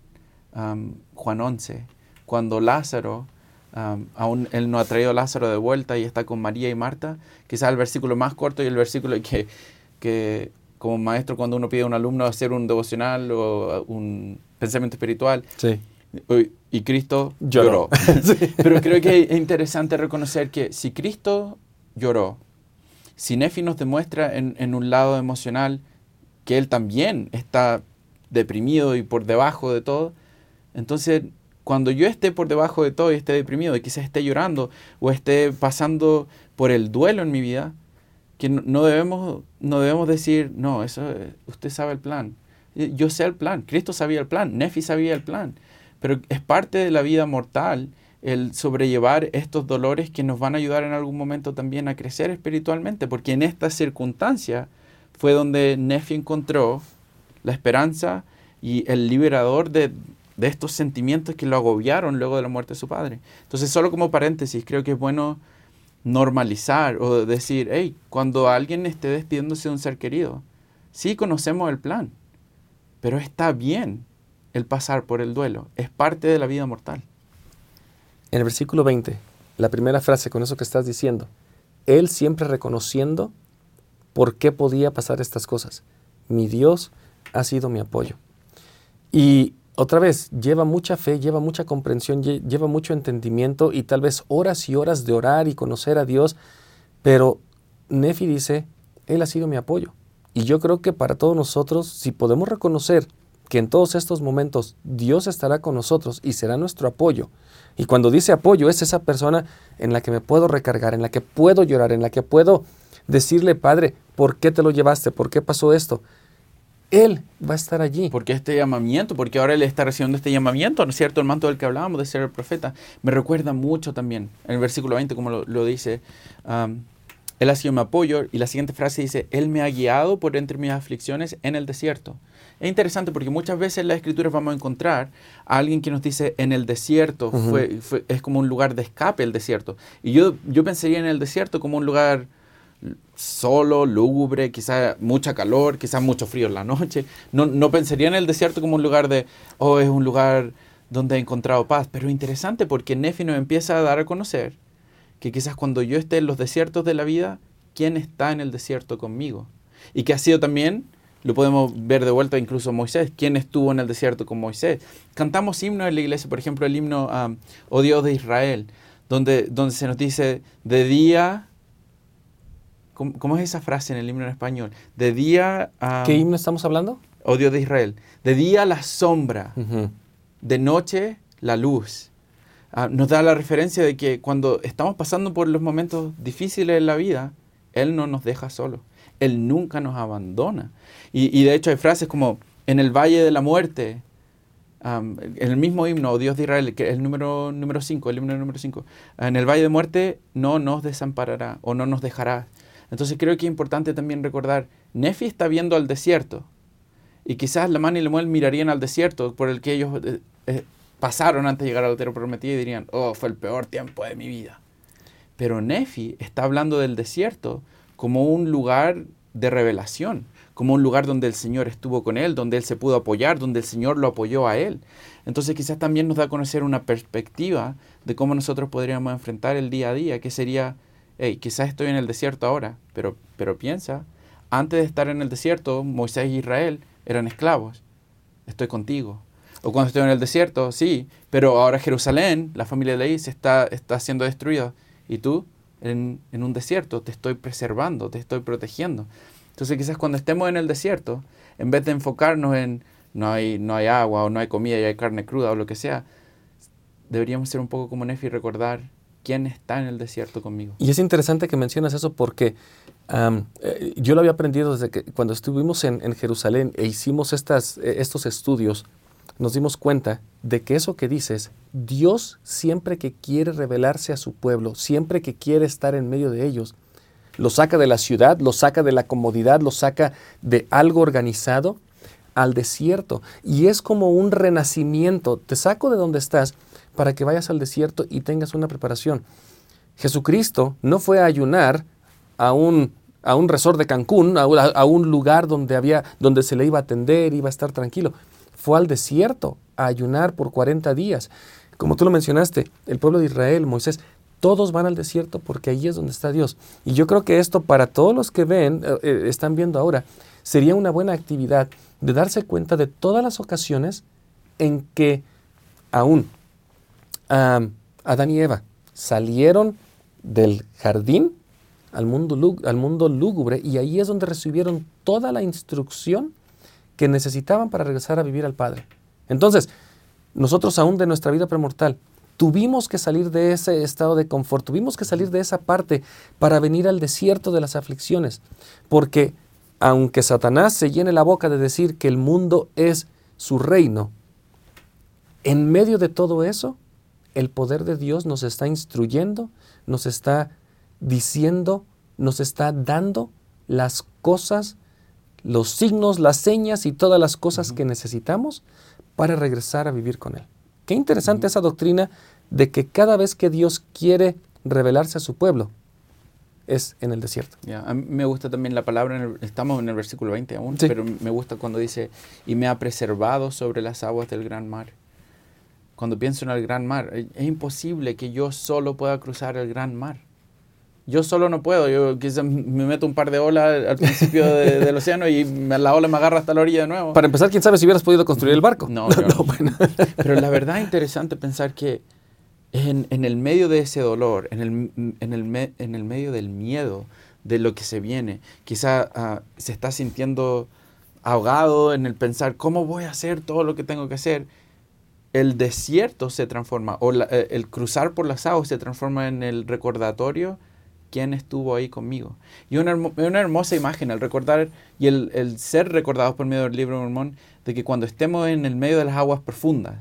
Juan 11, cuando Lázaro, aún él no ha traído a Lázaro de vuelta y está con María y Marta, quizás el versículo más corto y el versículo que, que como maestro cuando uno pide a un alumno hacer un devocional o un pensamiento espiritual. Y Cristo lloró. Pero creo que es interesante reconocer que si Cristo lloró, si Nefi nos demuestra en, en un lado emocional que él también está deprimido y por debajo de todo, entonces cuando yo esté por debajo de todo y esté deprimido y quizás esté llorando o esté pasando por el duelo en mi vida, que no debemos, no debemos decir, no, eso usted sabe el plan. Yo sé el plan, Cristo sabía el plan, Nefi sabía el plan, pero es parte de la vida mortal el sobrellevar estos dolores que nos van a ayudar en algún momento también a crecer espiritualmente, porque en esta circunstancia fue donde Nefi encontró la esperanza y el liberador de, de estos sentimientos que lo agobiaron luego de la muerte de su padre. Entonces, solo como paréntesis, creo que es bueno normalizar o decir, hey, cuando alguien esté despidiéndose de un ser querido, sí conocemos el plan, pero está bien el pasar por el duelo, es parte de la vida mortal. En el versículo 20, la primera frase con eso que estás diciendo, él siempre reconociendo por qué podía pasar estas cosas. Mi Dios ha sido mi apoyo. Y otra vez, lleva mucha fe, lleva mucha comprensión, lleva mucho entendimiento y tal vez horas y horas de orar y conocer a Dios, pero Nefi dice, Él ha sido mi apoyo. Y yo creo que para todos nosotros, si podemos reconocer que en todos estos momentos Dios estará con nosotros y será nuestro apoyo, y cuando dice apoyo es esa persona en la que me puedo recargar, en la que puedo llorar, en la que puedo decirle, Padre, ¿por qué te lo llevaste? ¿Por qué pasó esto? Él va a estar allí. Porque este llamamiento, porque ahora Él está recibiendo este llamamiento, ¿no es cierto? El manto del que hablábamos de ser el profeta, me recuerda mucho también, en el versículo 20, como lo, dice, Él ha sido mi apoyo, y la siguiente frase dice, Él me ha guiado por entre mis aflicciones en el desierto. Es interesante porque muchas veces en las escrituras vamos a encontrar a alguien que nos dice, en el desierto, fue, es como un lugar de escape el desierto. Y yo, yo pensaría en el desierto como un lugar solo, lúgubre, quizá mucha calor, quizá mucho frío en la noche. No, no pensaría en el desierto como un lugar de, oh, es un lugar donde he encontrado paz. Pero interesante porque Nefi nos empieza a dar a conocer que quizás cuando yo esté en los desiertos de la vida, ¿quién está en el desierto conmigo? Y que ha sido también, lo podemos ver de vuelta incluso Moisés, ¿quién estuvo en el desierto con Moisés? Cantamos himnos en la iglesia, por ejemplo, el himno um, Oh Dios de Israel, donde, donde se nos dice, de día ¿Cómo, es esa frase en el himno en español? De día... ¿Qué himno estamos hablando? Oh Dios de Israel. De día la sombra, de noche la luz. Ah, nos da la referencia de que cuando estamos pasando por los momentos difíciles de la vida, Él no nos deja solos. Él nunca nos abandona. Y, de hecho hay frases como, en el valle de la muerte, en el mismo himno, oh Dios de Israel, que es el número 5, el himno número 5, en el valle de muerte no nos desamparará o no nos dejará. Entonces creo que es importante también recordar, Nefi está viendo al desierto. Y quizás Lamán y Lemuel mirarían al desierto por el que ellos eh, eh, pasaron antes de llegar al tierra prometida y dirían, oh, fue el peor tiempo de mi vida. Pero Nefi está hablando del desierto como un lugar de revelación, como un lugar donde el Señor estuvo con él, donde él se pudo apoyar, donde el Señor lo apoyó a él. Entonces quizás también nos da a conocer una perspectiva de cómo nosotros podríamos enfrentar el día a día, que sería hey, quizás estoy en el desierto ahora, pero, pero piensa, antes de estar en el desierto, Moisés e Israel eran esclavos. Estoy contigo. O cuando estoy en el desierto, sí, pero ahora Jerusalén, la familia de Leí, se está, está siendo destruida. Y tú, en, en un desierto, te estoy preservando, te estoy protegiendo. Entonces quizás cuando estemos en el desierto, en vez de enfocarnos en, no hay, no hay agua o no hay comida y hay carne cruda o lo que sea, deberíamos ser un poco como Nefi y recordar quién está en el desierto conmigo. Y es interesante que mencionas eso porque eh, yo lo había aprendido desde que cuando estuvimos en, Jerusalén e hicimos estas, eh, estos estudios, nos dimos cuenta de que eso que dices, Dios siempre que quiere revelarse a su pueblo, siempre que quiere estar en medio de ellos, lo saca de la ciudad, lo saca de la comodidad, lo saca de algo organizado al desierto. Y es como un renacimiento. Te saco de donde estás para que vayas al desierto y tengas una preparación. Jesucristo no fue a ayunar a un, a un resort de Cancún, a, un lugar donde, había, donde se le iba a atender, iba a estar tranquilo. Fue al desierto a ayunar por 40 días. Como tú lo mencionaste, el pueblo de Israel, Moisés, todos van al desierto porque ahí es donde está Dios. Y yo creo que esto para todos los que ven, eh, eh, están viendo ahora, sería una buena actividad de darse cuenta de todas las ocasiones en que aún Adán y Eva salieron del jardín al mundo, al mundo lúgubre y ahí es donde recibieron toda la instrucción que necesitaban para regresar a vivir al Padre. Entonces, nosotros aún de nuestra vida premortal tuvimos que salir de ese estado de confort, tuvimos que salir de esa parte para venir al desierto de las aflicciones, porque aunque Satanás se llene la boca de decir que el mundo es su reino, en medio de todo eso, el poder de Dios nos está instruyendo, nos está diciendo, nos está dando las cosas, los signos, las señas y todas las cosas que necesitamos para regresar a vivir con Él. Qué interesante esa doctrina de que cada vez que Dios quiere revelarse a su pueblo, es en el desierto. a mí me gusta también la palabra, estamos en el versículo 20 aún, pero me gusta cuando dice, y me ha preservado sobre las aguas del gran mar cuando pienso en el gran mar. Es imposible que yo solo pueda cruzar el gran mar. Yo solo no puedo. Yo quizás me meto un par de olas al principio del océano y la ola me agarra hasta la orilla de nuevo. Para empezar, quién sabe si hubieras podido construir el barco. No, no. Pero la verdad es interesante pensar que en, en el medio de ese dolor, en el, en, el en el medio del miedo de lo que se viene, quizá ah, se está sintiendo ahogado en el pensar, ¿cómo voy a hacer todo lo que tengo que hacer? El desierto se transforma, o eh, el cruzar por las aguas se transforma en el recordatorio quién estuvo ahí conmigo. Y una, una hermosa imagen, el recordar y el, ser recordados por medio del libro de Mormón, de que cuando estemos en el medio de las aguas profundas,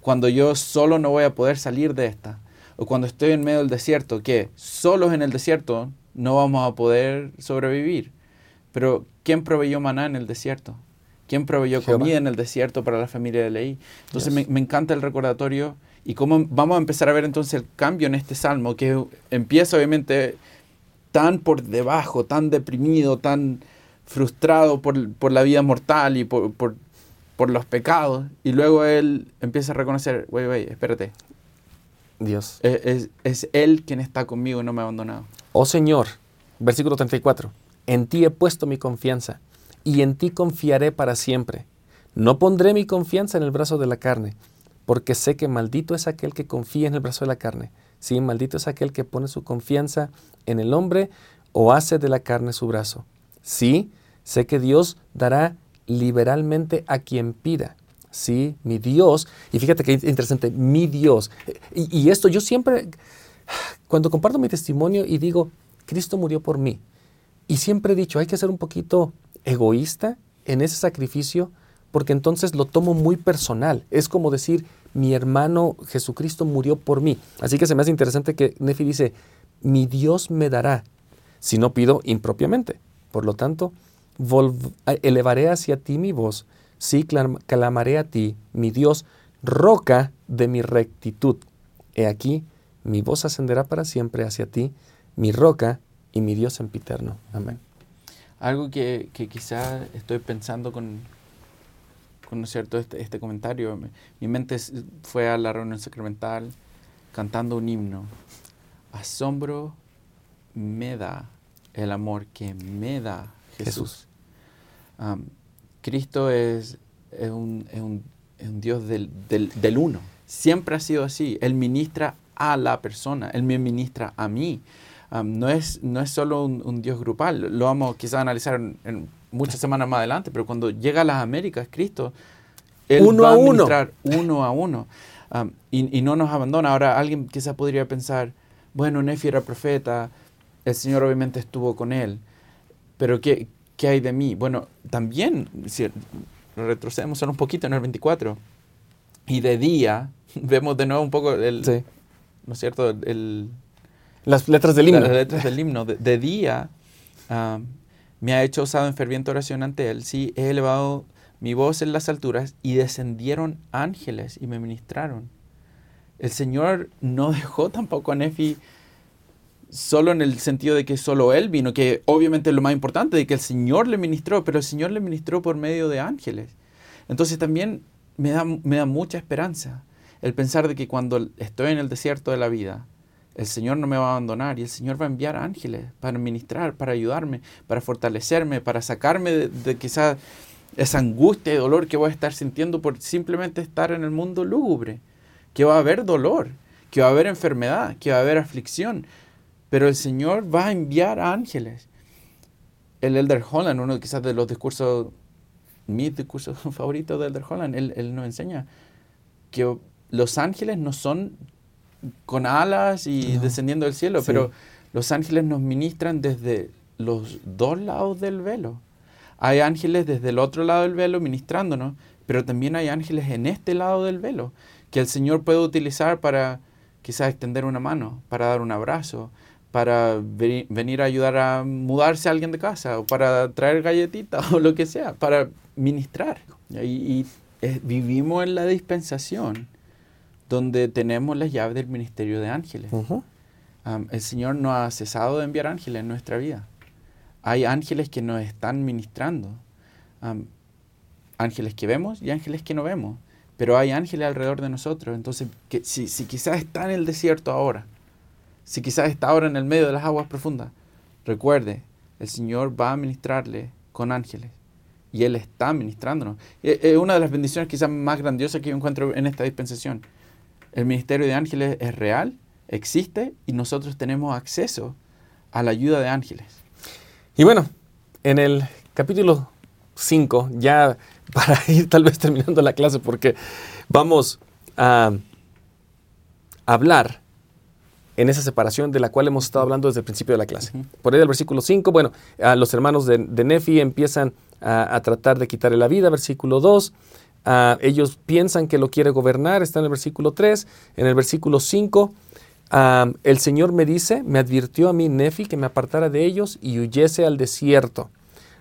cuando yo solo no voy a poder salir de esta, o cuando estoy en medio del desierto, que solos en el desierto no vamos a poder sobrevivir. Pero ¿quién proveyó maná en el desierto? ¿Quién proveyó comida en el desierto para la familia de Leí? Entonces me, encanta el recordatorio y cómo vamos a empezar a ver entonces el cambio en este salmo, que empieza obviamente tan por debajo, tan deprimido, tan frustrado por, la vida mortal y por, los pecados, y luego él empieza a reconocer, güey, güey, espérate. Dios. Es, es, es Él quien está conmigo y no me ha abandonado. Oh Señor, versículo 34, en ti he puesto mi confianza y en ti confiaré para siempre. No pondré mi confianza en el brazo de la carne, porque sé que maldito es aquel que confía en el brazo de la carne. Sí, maldito es aquel que pone su confianza en el hombre o hace de la carne su brazo. Sí, sé que Dios dará liberalmente a quien pida. Sí, mi Dios, y fíjate que interesante, mi Dios. Y, y esto yo siempre, cuando comparto mi testimonio y digo, Cristo murió por mí, y siempre he dicho, hay que ser un poquito egoísta en ese sacrificio porque entonces lo tomo muy personal. Es como decir, mi hermano Jesucristo murió por mí. Así que se me hace interesante que Nefi dice, mi Dios me dará si no pido impropiamente. Por lo tanto, elevaré hacia ti mi voz, sí clamaré a ti, mi Dios, roca de mi rectitud. He aquí, mi voz ascenderá para siempre hacia ti, mi roca y mi Dios sempiterno. Amén. Algo que, que quizá estoy pensando con, con cierto? Este, este comentario, mi, mente fue a la reunión sacramental cantando un himno. Asombro me da el amor que me da Jesús. Cristo es, es, un, es, un, es, un, Dios del, del, del, uno. Siempre ha sido así. Él ministra a la persona, Él me ministra a mí no, es, no es solo un, Dios grupal, lo vamos quizás a analizar en, muchas semanas más adelante, pero cuando llega a las Américas, Cristo, Él uno va a, uno. uno a uno. Um, y, no nos abandona. Ahora alguien quizás podría pensar, bueno, Nefi era profeta, el Señor obviamente estuvo con él, pero ¿qué, qué hay de mí? Bueno, también, si retrocedemos un poquito en el 24, y de día, vemos de nuevo un poco el, ¿no es cierto? El, las letras del himno. Las letras del himno. De, día um, me ha hecho osado en ferviente oración ante él. Sí, he elevado mi voz en las alturas y descendieron ángeles y me ministraron. El Señor no dejó tampoco a Nefi solo en el sentido de que solo él vino, que obviamente es lo más importante, de que el Señor le ministró, pero el Señor le ministró por medio de ángeles. Entonces también me da, me da mucha esperanza el pensar de que cuando estoy en el desierto de la vida, el Señor no me va a abandonar y el Señor va a enviar ángeles para ministrar, para ayudarme, para fortalecerme, para sacarme de, de quizás esa angustia y dolor que voy a estar sintiendo por simplemente estar en el mundo lúgubre, que va a haber dolor, que va a haber enfermedad, que va a haber aflicción, pero el Señor va a enviar ángeles. El Elder Holland, uno quizás de los discursos, mis discursos favoritos del Elder Holland, él, nos enseña que los ángeles no son con alas y descendiendo del cielo, pero los ángeles nos ministran desde los dos lados del velo. Hay ángeles desde el otro lado del velo ministrándonos, pero también hay ángeles en este lado del velo que el Señor puede utilizar para quizás extender una mano, para dar un abrazo, para venir a ayudar a mudarse a alguien de casa, o para traer galletitas, o lo que sea, para ministrar. Y, vivimos en la dispensación donde tenemos las llaves del ministerio de ángeles. el Señor no ha cesado de enviar ángeles en nuestra vida hay ángeles que nos están ministrando. ángeles que vemos y ángeles que no vemos. Pero hay ángeles alrededor de nosotros. Entonces, que, si, quizás está en el desierto ahora, si quizás está ahora en el medio de las aguas profundas, recuerde, el Señor va a ministrarle con ángeles. Y Él está ministrándonos. Es una de las bendiciones quizás más grandiosas que yo encuentro en esta dispensación. El ministerio de ángeles es real, existe y nosotros tenemos acceso a la ayuda de ángeles. Y bueno, en el capítulo 5, ya para ir tal vez terminando la clase, porque vamos a hablar en esa separación de la cual hemos estado hablando desde el principio de la clase. Por ahí el versículo 5, bueno, los hermanos de, Nefi empiezan a, tratar de quitarle la vida, versículo 2. Ellos piensan que lo quiere gobernar, está en el versículo 3. En el versículo 5 el Señor me dice, me advirtió a mí Nefi que me apartara de ellos y huyese al desierto.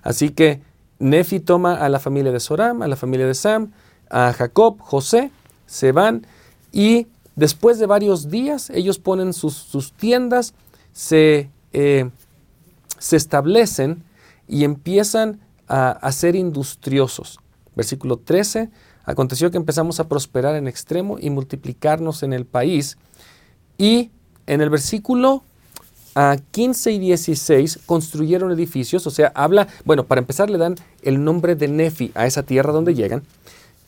Así que Nefi toma a la familia de Soram, a la familia de Sam, a Jacob, José, se van y después de varios días ellos ponen sus, tiendas, se, eh, se, establecen y empiezan a, a ser industriosos. Versículo 13, aconteció que empezamos a prosperar en extremo y multiplicarnos en el país y en el versículo a 15 y 16 construyeron edificios, o sea, habla, bueno, para empezar le dan el nombre de Nefi a esa tierra donde llegan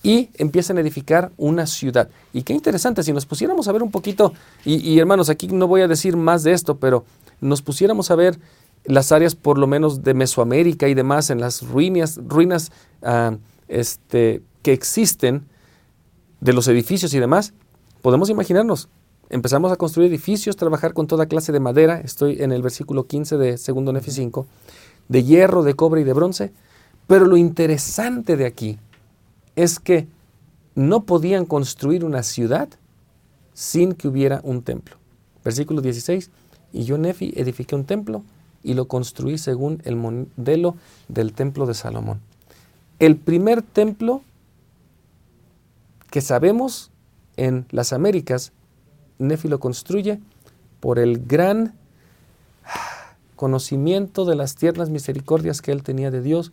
y empiezan a edificar una ciudad. Y qué interesante, si nos pusiéramos a ver un poquito, y, hermanos, aquí no voy a decir más de esto, pero nos pusiéramos a ver las áreas por lo menos de Mesoamérica y demás, en las ruinas, ruinas ah, este, que existen de los edificios y demás, podemos imaginarnos empezamos a construir edificios, trabajar con toda clase de madera, estoy en el versículo 15 de segundo Nefi 5, de hierro, de cobre y de bronce, pero lo interesante de aquí es que no podían construir una ciudad sin que hubiera un templo. Versículo 16, y yo Nefi edifiqué un templo y lo construí según el modelo del templo de Salomón. El primer templo que sabemos en las Américas Nefi lo construye por el gran conocimiento de las tiernas misericordias que él tenía de Dios.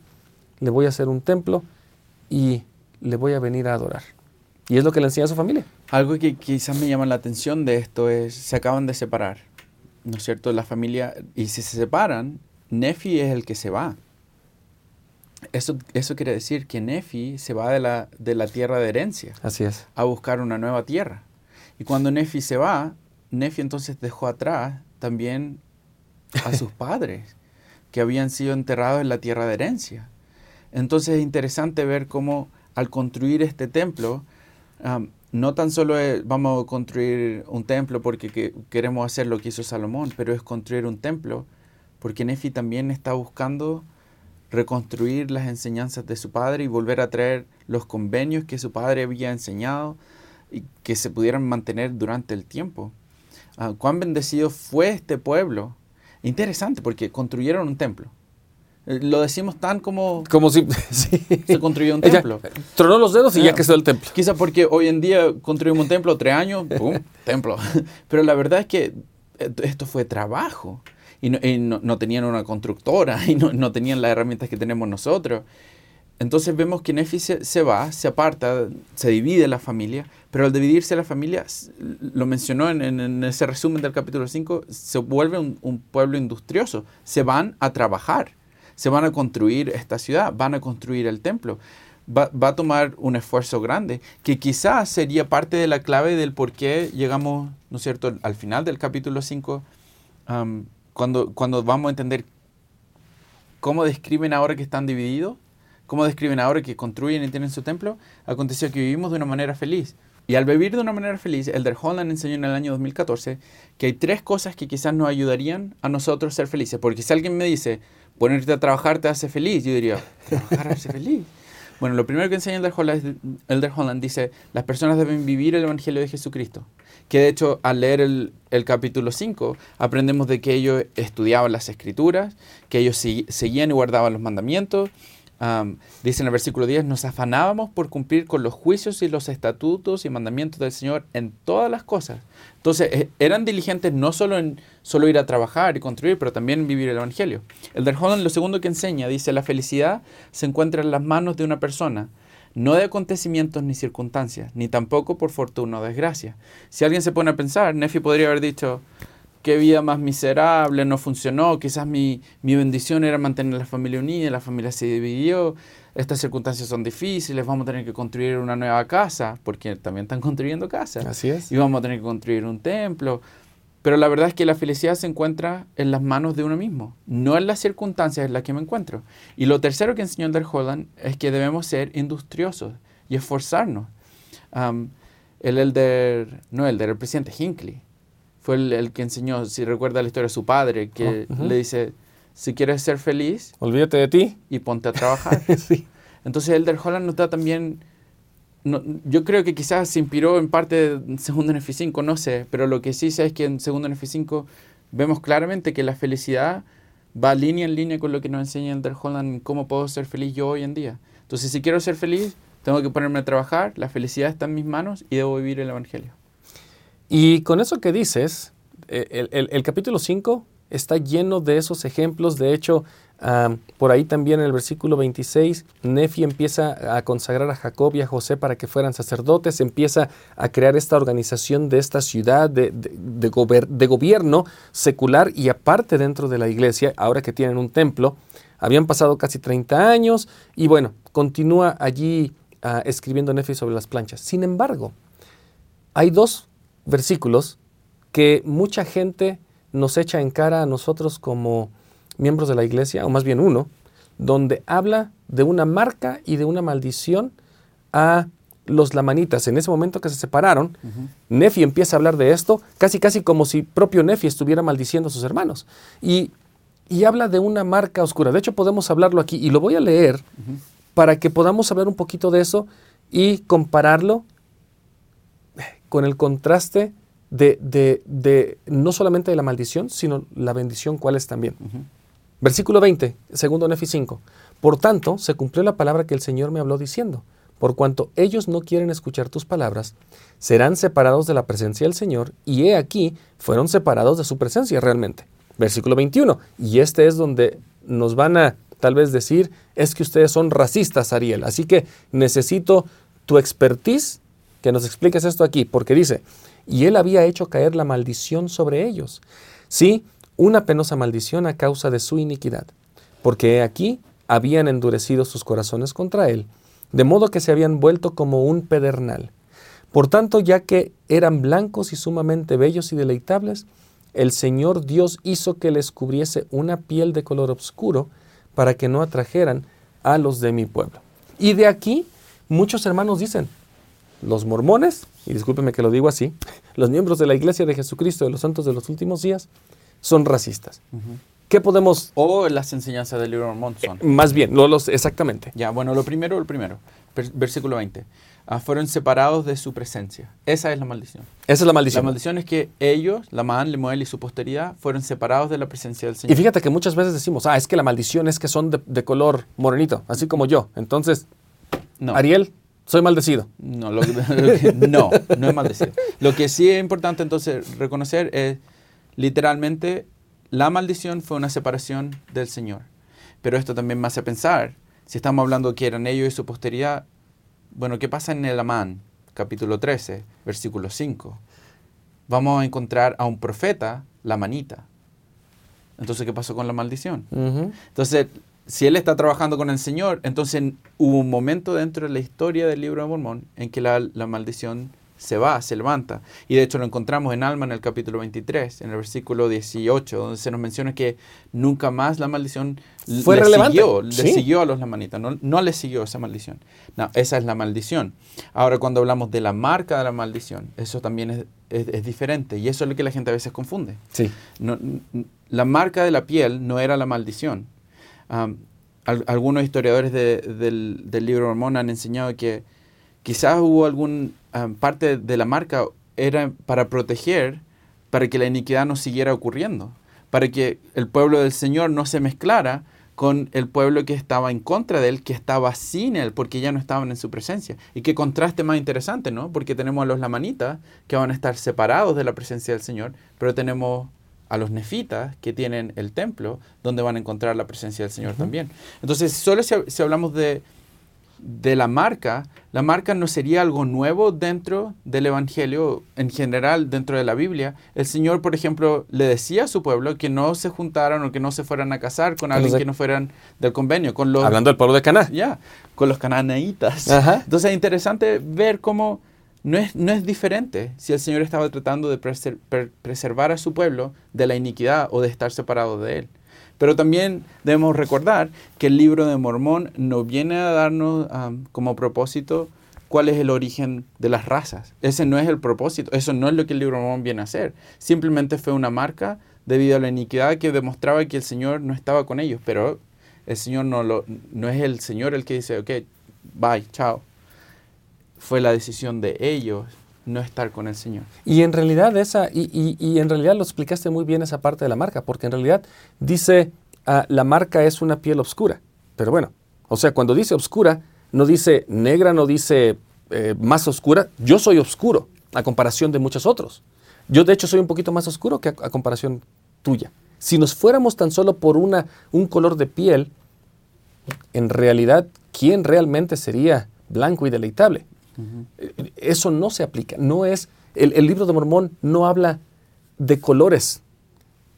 Le voy a hacer un templo y le voy a venir a adorar. Y es lo que le enseña a su familia. Algo que quizás me llama la atención de esto es, se acaban de separar, ¿no es cierto? La familia, y si se separan, Nefi es el que se va. Eso, eso quiere decir que Nefi se va de la, de la tierra de herencia. Así es. A buscar una nueva tierra. Y cuando Nefi se va, Nefi entonces dejó atrás también a sus padres, que habían sido enterrados en la tierra de herencia. Entonces es interesante ver cómo al construir este templo, no tan solo vamos a construir un templo porque queremos hacer lo que hizo Salomón, pero es construir un templo porque Nefi también está buscando reconstruir las enseñanzas de su padre y volver a traer los convenios que su padre había enseñado y que se pudieran mantener durante el tiempo. Ah, cuán bendecido fue este pueblo. Interesante porque construyeron un templo. Eh, lo decimos tan como... Como si se construyó un templo. tronó los dedos y ya que quedó el templo. Quizás porque hoy en día construimos un templo, tres años, ¡pum! templo. Pero la verdad es que esto fue trabajo. Y no, tenían una constructora y no, tenían las herramientas que tenemos nosotros. Entonces vemos que Nefi se, va, se aparta, se divide la familia, pero al dividirse la familia, lo mencionó en, ese resumen del capítulo 5, se vuelve un, un pueblo industrioso. Se van a trabajar se van a construir esta ciudad, van a construir el templo. Va, a tomar un esfuerzo grande, que quizás sería parte de la clave del por qué llegamos, ¿no es cierto?, al final del capítulo 5, cuando, cuando vamos a entender cómo describen ahora que están divididos, cómo describen ahora que construyen y tienen su templo, aconteció que vivimos de una manera feliz. Y al vivir de una manera feliz, Elder Holland enseñó en el año 2014 que hay tres cosas que quizás nos ayudarían a nosotros ser felices. Porque si alguien me dice, ponerte a trabajar te hace feliz. Yo diría, trabajar hace feliz. Bueno, lo primero que enseña Elder Holland, Elder Holland dice, las personas deben vivir el Evangelio de Jesucristo. Que de hecho, al leer el, el capítulo 5, aprendemos de que ellos estudiaban las escrituras, que ellos seguían y guardaban los mandamientos, dice en el versículo 10, nos afanábamos por cumplir con los juicios y los estatutos y mandamientos del Señor en todas las cosas. Entonces, eh, eran diligentes no solo en solo ir a trabajar y construir, pero también en vivir el Evangelio. El Holland lo segundo que enseña, dice, la felicidad se encuentra en las manos de una persona, no de acontecimientos ni circunstancias, ni tampoco por fortuna o desgracia. Si alguien se pone a pensar, Nefi podría haber dicho, qué vida más miserable, no funcionó, quizás mi, mi bendición era mantener la familia unida, la familia se dividió, estas circunstancias son difíciles, vamos a tener que construir una nueva casa, porque también están construyendo casas. Así es. Y vamos a tener que construir un templo. Pero la verdad es que la felicidad se encuentra en las manos de uno mismo, no en las circunstancias en las que me encuentro. Y lo tercero que enseñó el Holland es que debemos ser industriosos y esforzarnos. el elder, no elder, el presidente Hinckley, fue el, que enseñó, si recuerda la historia de su padre, que oh, le dice, si quieres ser feliz, olvídate de ti y ponte a trabajar. Entonces Elder Holland nos da también, yo creo que quizás se inspiró en parte de Segundo NF5, no sé, pero lo que sí sé es que en Segundo NF5 vemos claramente que la felicidad va línea en línea con lo que nos enseña Elder Holland, cómo puedo ser feliz yo hoy en día. Entonces si quiero ser feliz, tengo que ponerme a trabajar, la felicidad está en mis manos y debo vivir el Evangelio. Y con eso que dices, eh, el, capítulo 5 está lleno de esos ejemplos. De hecho, por ahí también en el versículo 26, Nefi empieza a consagrar a Jacob y a José para que fueran sacerdotes, empieza a crear esta organización de esta ciudad de, de, gobierno secular y aparte dentro de la iglesia, ahora que tienen un templo. Habían pasado casi 30 años y bueno, continúa allí ah, escribiendo Nefi sobre las planchas. Sin embargo, hay dos versículos que mucha gente nos echa en cara a nosotros como miembros de la iglesia, o más bien uno, donde habla de una marca y de una maldición a los lamanitas. En ese momento que se separaron, Nefi empieza a hablar de esto, casi casi como si propio Nefi estuviera maldiciendo a sus hermanos. Y, habla de una marca oscura. De hecho, podemos hablarlo aquí y lo voy a leer para que podamos hablar un poquito de eso y compararlo con el contraste de, no solamente de la maldición, sino la bendición, cuál es también. Versículo 20, segundo Nefi 5. Por tanto, se cumplió la palabra que el Señor me habló diciendo, por cuanto ellos no quieren escuchar tus palabras, serán separados de la presencia del Señor, y he aquí, fueron separados de su presencia realmente. Versículo 21, y este es donde nos van a tal vez decir, es que ustedes son racistas, Ariel, así que necesito tu expertise que nos expliques esto aquí, porque dice, y él había hecho caer la maldición sobre ellos. Sí, una penosa maldición a causa de su iniquidad, porque aquí habían endurecido sus corazones contra él, de modo que se habían vuelto como un pedernal. Por tanto, ya que eran blancos y sumamente bellos y deleitables, el Señor Dios hizo que les cubriese una piel de color oscuro para que no atrajeran a los de mi pueblo. Y de aquí muchos hermanos dicen, los mormones, y discúlpeme que lo digo así, los miembros de la Iglesia de Jesucristo de los Santos de los Últimos Días son racistas. ¿Qué podemos...? O las enseñanzas del libro mormón son. Eh, más bien, los, exactamente. Ya, bueno, lo primero, lo primero. Versículo 20. Ah, fueron separados de su presencia. Esa es la maldición. Esa es la maldición. La maldición es que ellos, Lamán, Lemuel y su posteridad, fueron separados de la presencia del Señor. Y fíjate que muchas veces decimos, ah, es que la maldición es que son de, color morenito, así como yo. Entonces, no. Ariel, soy maldecido. No, no, no es maldecido. Lo que sí es importante entonces reconocer es, literalmente, la maldición fue una separación del Señor. Pero esto también me hace pensar, si estamos hablando que eran ellos y su posteridad, bueno, ¿qué pasa en el Amán, capítulo 13, versículo 5? Vamos a encontrar a un profeta, la manita. Entonces, ¿qué pasó con la maldición? Entonces, si él está trabajando con el Señor, entonces hubo un momento dentro de la historia del libro de Mormón en que la, la maldición se va, se levanta. Y de hecho lo encontramos en Alma en el capítulo 23, en el versículo 18, donde se nos menciona que nunca más la maldición Fue le, relevante. Siguió, le siguió a los lamanitas, no, no le siguió esa maldición. No, esa es la maldición. Ahora cuando hablamos de la marca de la maldición, eso también es, es, diferente y eso es lo que la gente a veces confunde. Sí. No, la marca de la piel no era la maldición. algunos historiadores del, del libro Mormón han enseñado que quizás hubo algún Ah, parte de la marca era para proteger, para que la iniquidad no siguiera ocurriendo, para que el pueblo del Señor no se mezclara con el pueblo que estaba en contra de él, que estaba sin él, porque ya no estaban en su presencia. Y qué contraste más interesante, ¿no? Porque tenemos a los lamanitas, que van a estar separados de la presencia del Señor, pero tenemos a los nefitas, que tienen el templo, donde van a encontrar la presencia del Señor también. Entonces, solo si hablamos de, de la marca, la marca no sería algo nuevo dentro del Evangelio, en general dentro de la Biblia. El Señor, por ejemplo, le decía a su pueblo que no se juntaran o que no se fueran a casar con alguien que no fueran del convenio. Con los, Hablando del pueblo de Cana. Ya, con los cananeitas. Entonces es interesante ver cómo no es, no es diferente si el Señor estaba tratando de preservar a su pueblo de la iniquidad o de estar separado de él. Pero también debemos recordar que el libro de Mormón no viene a darnos como propósito cuál es el origen de las razas. Ese no es el propósito, eso no es lo que el libro de Mormón viene a hacer. Simplemente fue una marca debido a la iniquidad que demostraba que el Señor no estaba con ellos, pero el Señor no, no es el Señor el que dice, ok, bye, chao. Fue la decisión de ellos no estar con el Señor. Y en realidad esa, y, y, en realidad lo explicaste muy bien esa parte de la marca, porque en realidad dice, ah, la marca es una piel oscura. Pero bueno, o sea, cuando dice oscura, no dice negra, no dice eh, más oscura. Yo soy oscuro a comparación de muchos otros. Yo de hecho soy un poquito más oscuro que a, a comparación tuya. Si nos fuéramos tan solo por una, un color de piel, en realidad, ¿quién realmente sería blanco y deleitable? Eso no se aplica. No es, el, libro de Mormón no habla de colores.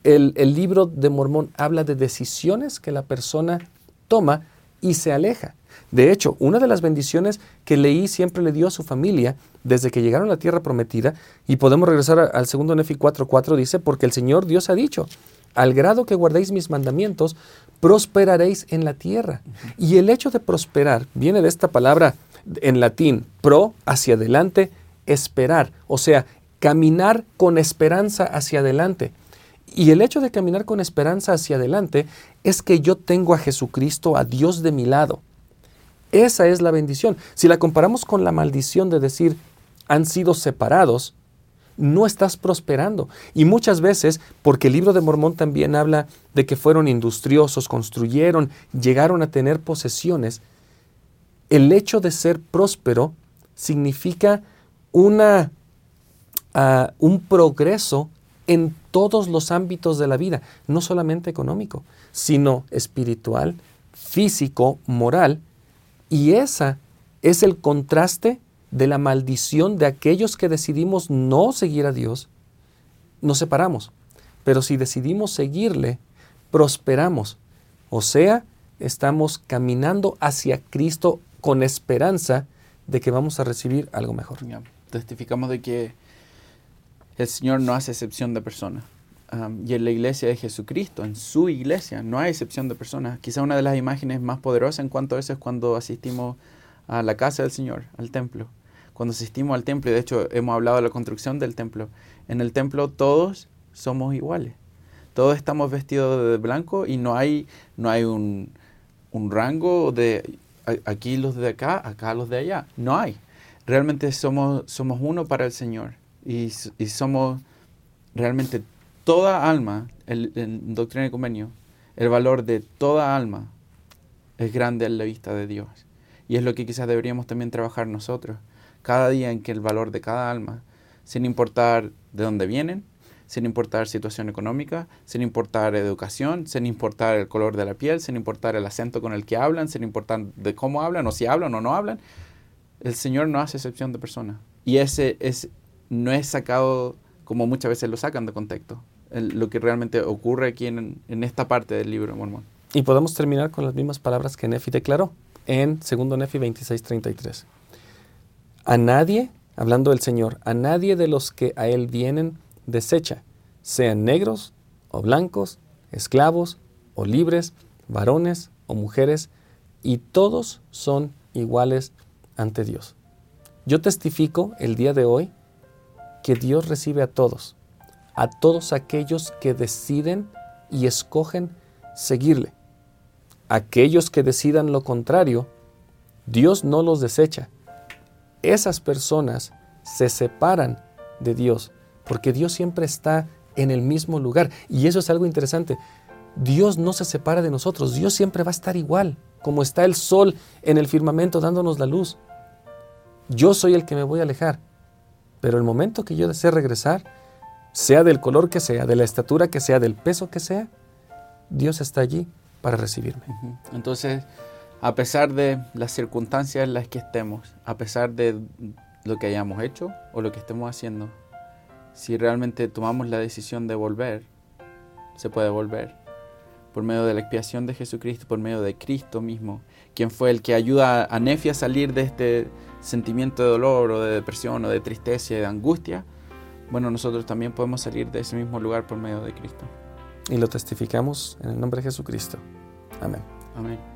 El, el, libro de Mormón habla de decisiones que la persona toma y se aleja. De hecho, una de las bendiciones que leí siempre le dio a su familia desde que llegaron a la tierra prometida, y podemos regresar al segundo Nefi 4.4, dice, porque el Señor Dios ha dicho, al grado que guardéis mis mandamientos, prosperaréis en la tierra. Y el hecho de prosperar viene de esta palabra en latín, pro, hacia adelante, esperar, o sea, caminar con esperanza hacia adelante. Y el hecho de caminar con esperanza hacia adelante es que yo tengo a Jesucristo, a Dios de mi lado. Esa es la bendición. Si la comparamos con la maldición de decir, han sido separados, no estás prosperando. Y muchas veces, porque el libro de Mormón también habla de que fueron industriosos, construyeron, llegaron a tener posesiones, el hecho de ser próspero significa una, ah, un progreso en todos los ámbitos de la vida, no solamente económico, sino espiritual, físico, moral. Y esa es el contraste de la maldición de aquellos que decidimos no seguir a Dios. Nos separamos, pero si decidimos seguirle, prosperamos. O sea, estamos caminando hacia Cristo con esperanza de que vamos a recibir algo mejor. Testificamos de que el Señor no hace excepción de personas. y en la iglesia de Jesucristo, en su iglesia, no hay excepción de personas. Quizá una de las imágenes más poderosas en cuanto a eso es cuando asistimos a la casa del Señor, al templo. Cuando asistimos al templo, y de hecho hemos hablado de la construcción del templo, en el templo todos somos iguales. Todos estamos vestidos de blanco y no hay, no hay un, un rango de aquí los de acá, acá los de allá. No hay. Realmente somos, somos uno para el Señor y, y somos realmente toda alma, el, en Doctrina y Convenio, el valor de toda alma es grande a la vista de Dios. Y es lo que quizás deberíamos también trabajar nosotros. Cada día en que el valor de cada alma, sin importar de dónde vienen, sin importar situación económica, sin importar educación, sin importar el color de la piel, sin importar el acento con el que hablan, sin importar de cómo hablan o si hablan o no hablan, el Señor no hace excepción de persona. Y ese es, no es sacado como muchas veces lo sacan de contexto, lo que realmente ocurre aquí en, esta parte del libro de Mormón. Y podemos terminar con las mismas palabras que Nefi declaró en 2 Nefi 26:33. A nadie, hablando del Señor, a nadie de los que a Él vienen desecha, sean negros o blancos, esclavos o libres, varones o mujeres, y todos son iguales ante Dios. Yo testifico el día de hoy que Dios recibe a todos, a todos aquellos que deciden y escogen seguirle. Aquellos que decidan lo contrario, Dios no los desecha. Esas personas se separan de Dios, porque Dios siempre está en el mismo lugar. Y eso es algo interesante. Dios no se separa de nosotros, Dios siempre va a estar igual, como está el sol en el firmamento dándonos la luz. Yo soy el que me voy a alejar, pero el momento que yo desee regresar, sea del color que sea, de la estatura que sea, del peso que sea, Dios está allí para recibirme. Entonces, a pesar de las circunstancias en las que estemos, a pesar de lo que hayamos hecho o lo que estemos haciendo, si realmente tomamos la decisión de volver, se puede volver por medio de la expiación de Jesucristo, por medio de Cristo mismo, quien fue el que ayuda a Nefi a salir de este sentimiento de dolor o de depresión o de tristeza y de angustia, bueno, nosotros también podemos salir de ese mismo lugar por medio de Cristo. Y lo testificamos en el nombre de Jesucristo. Amén. Amén.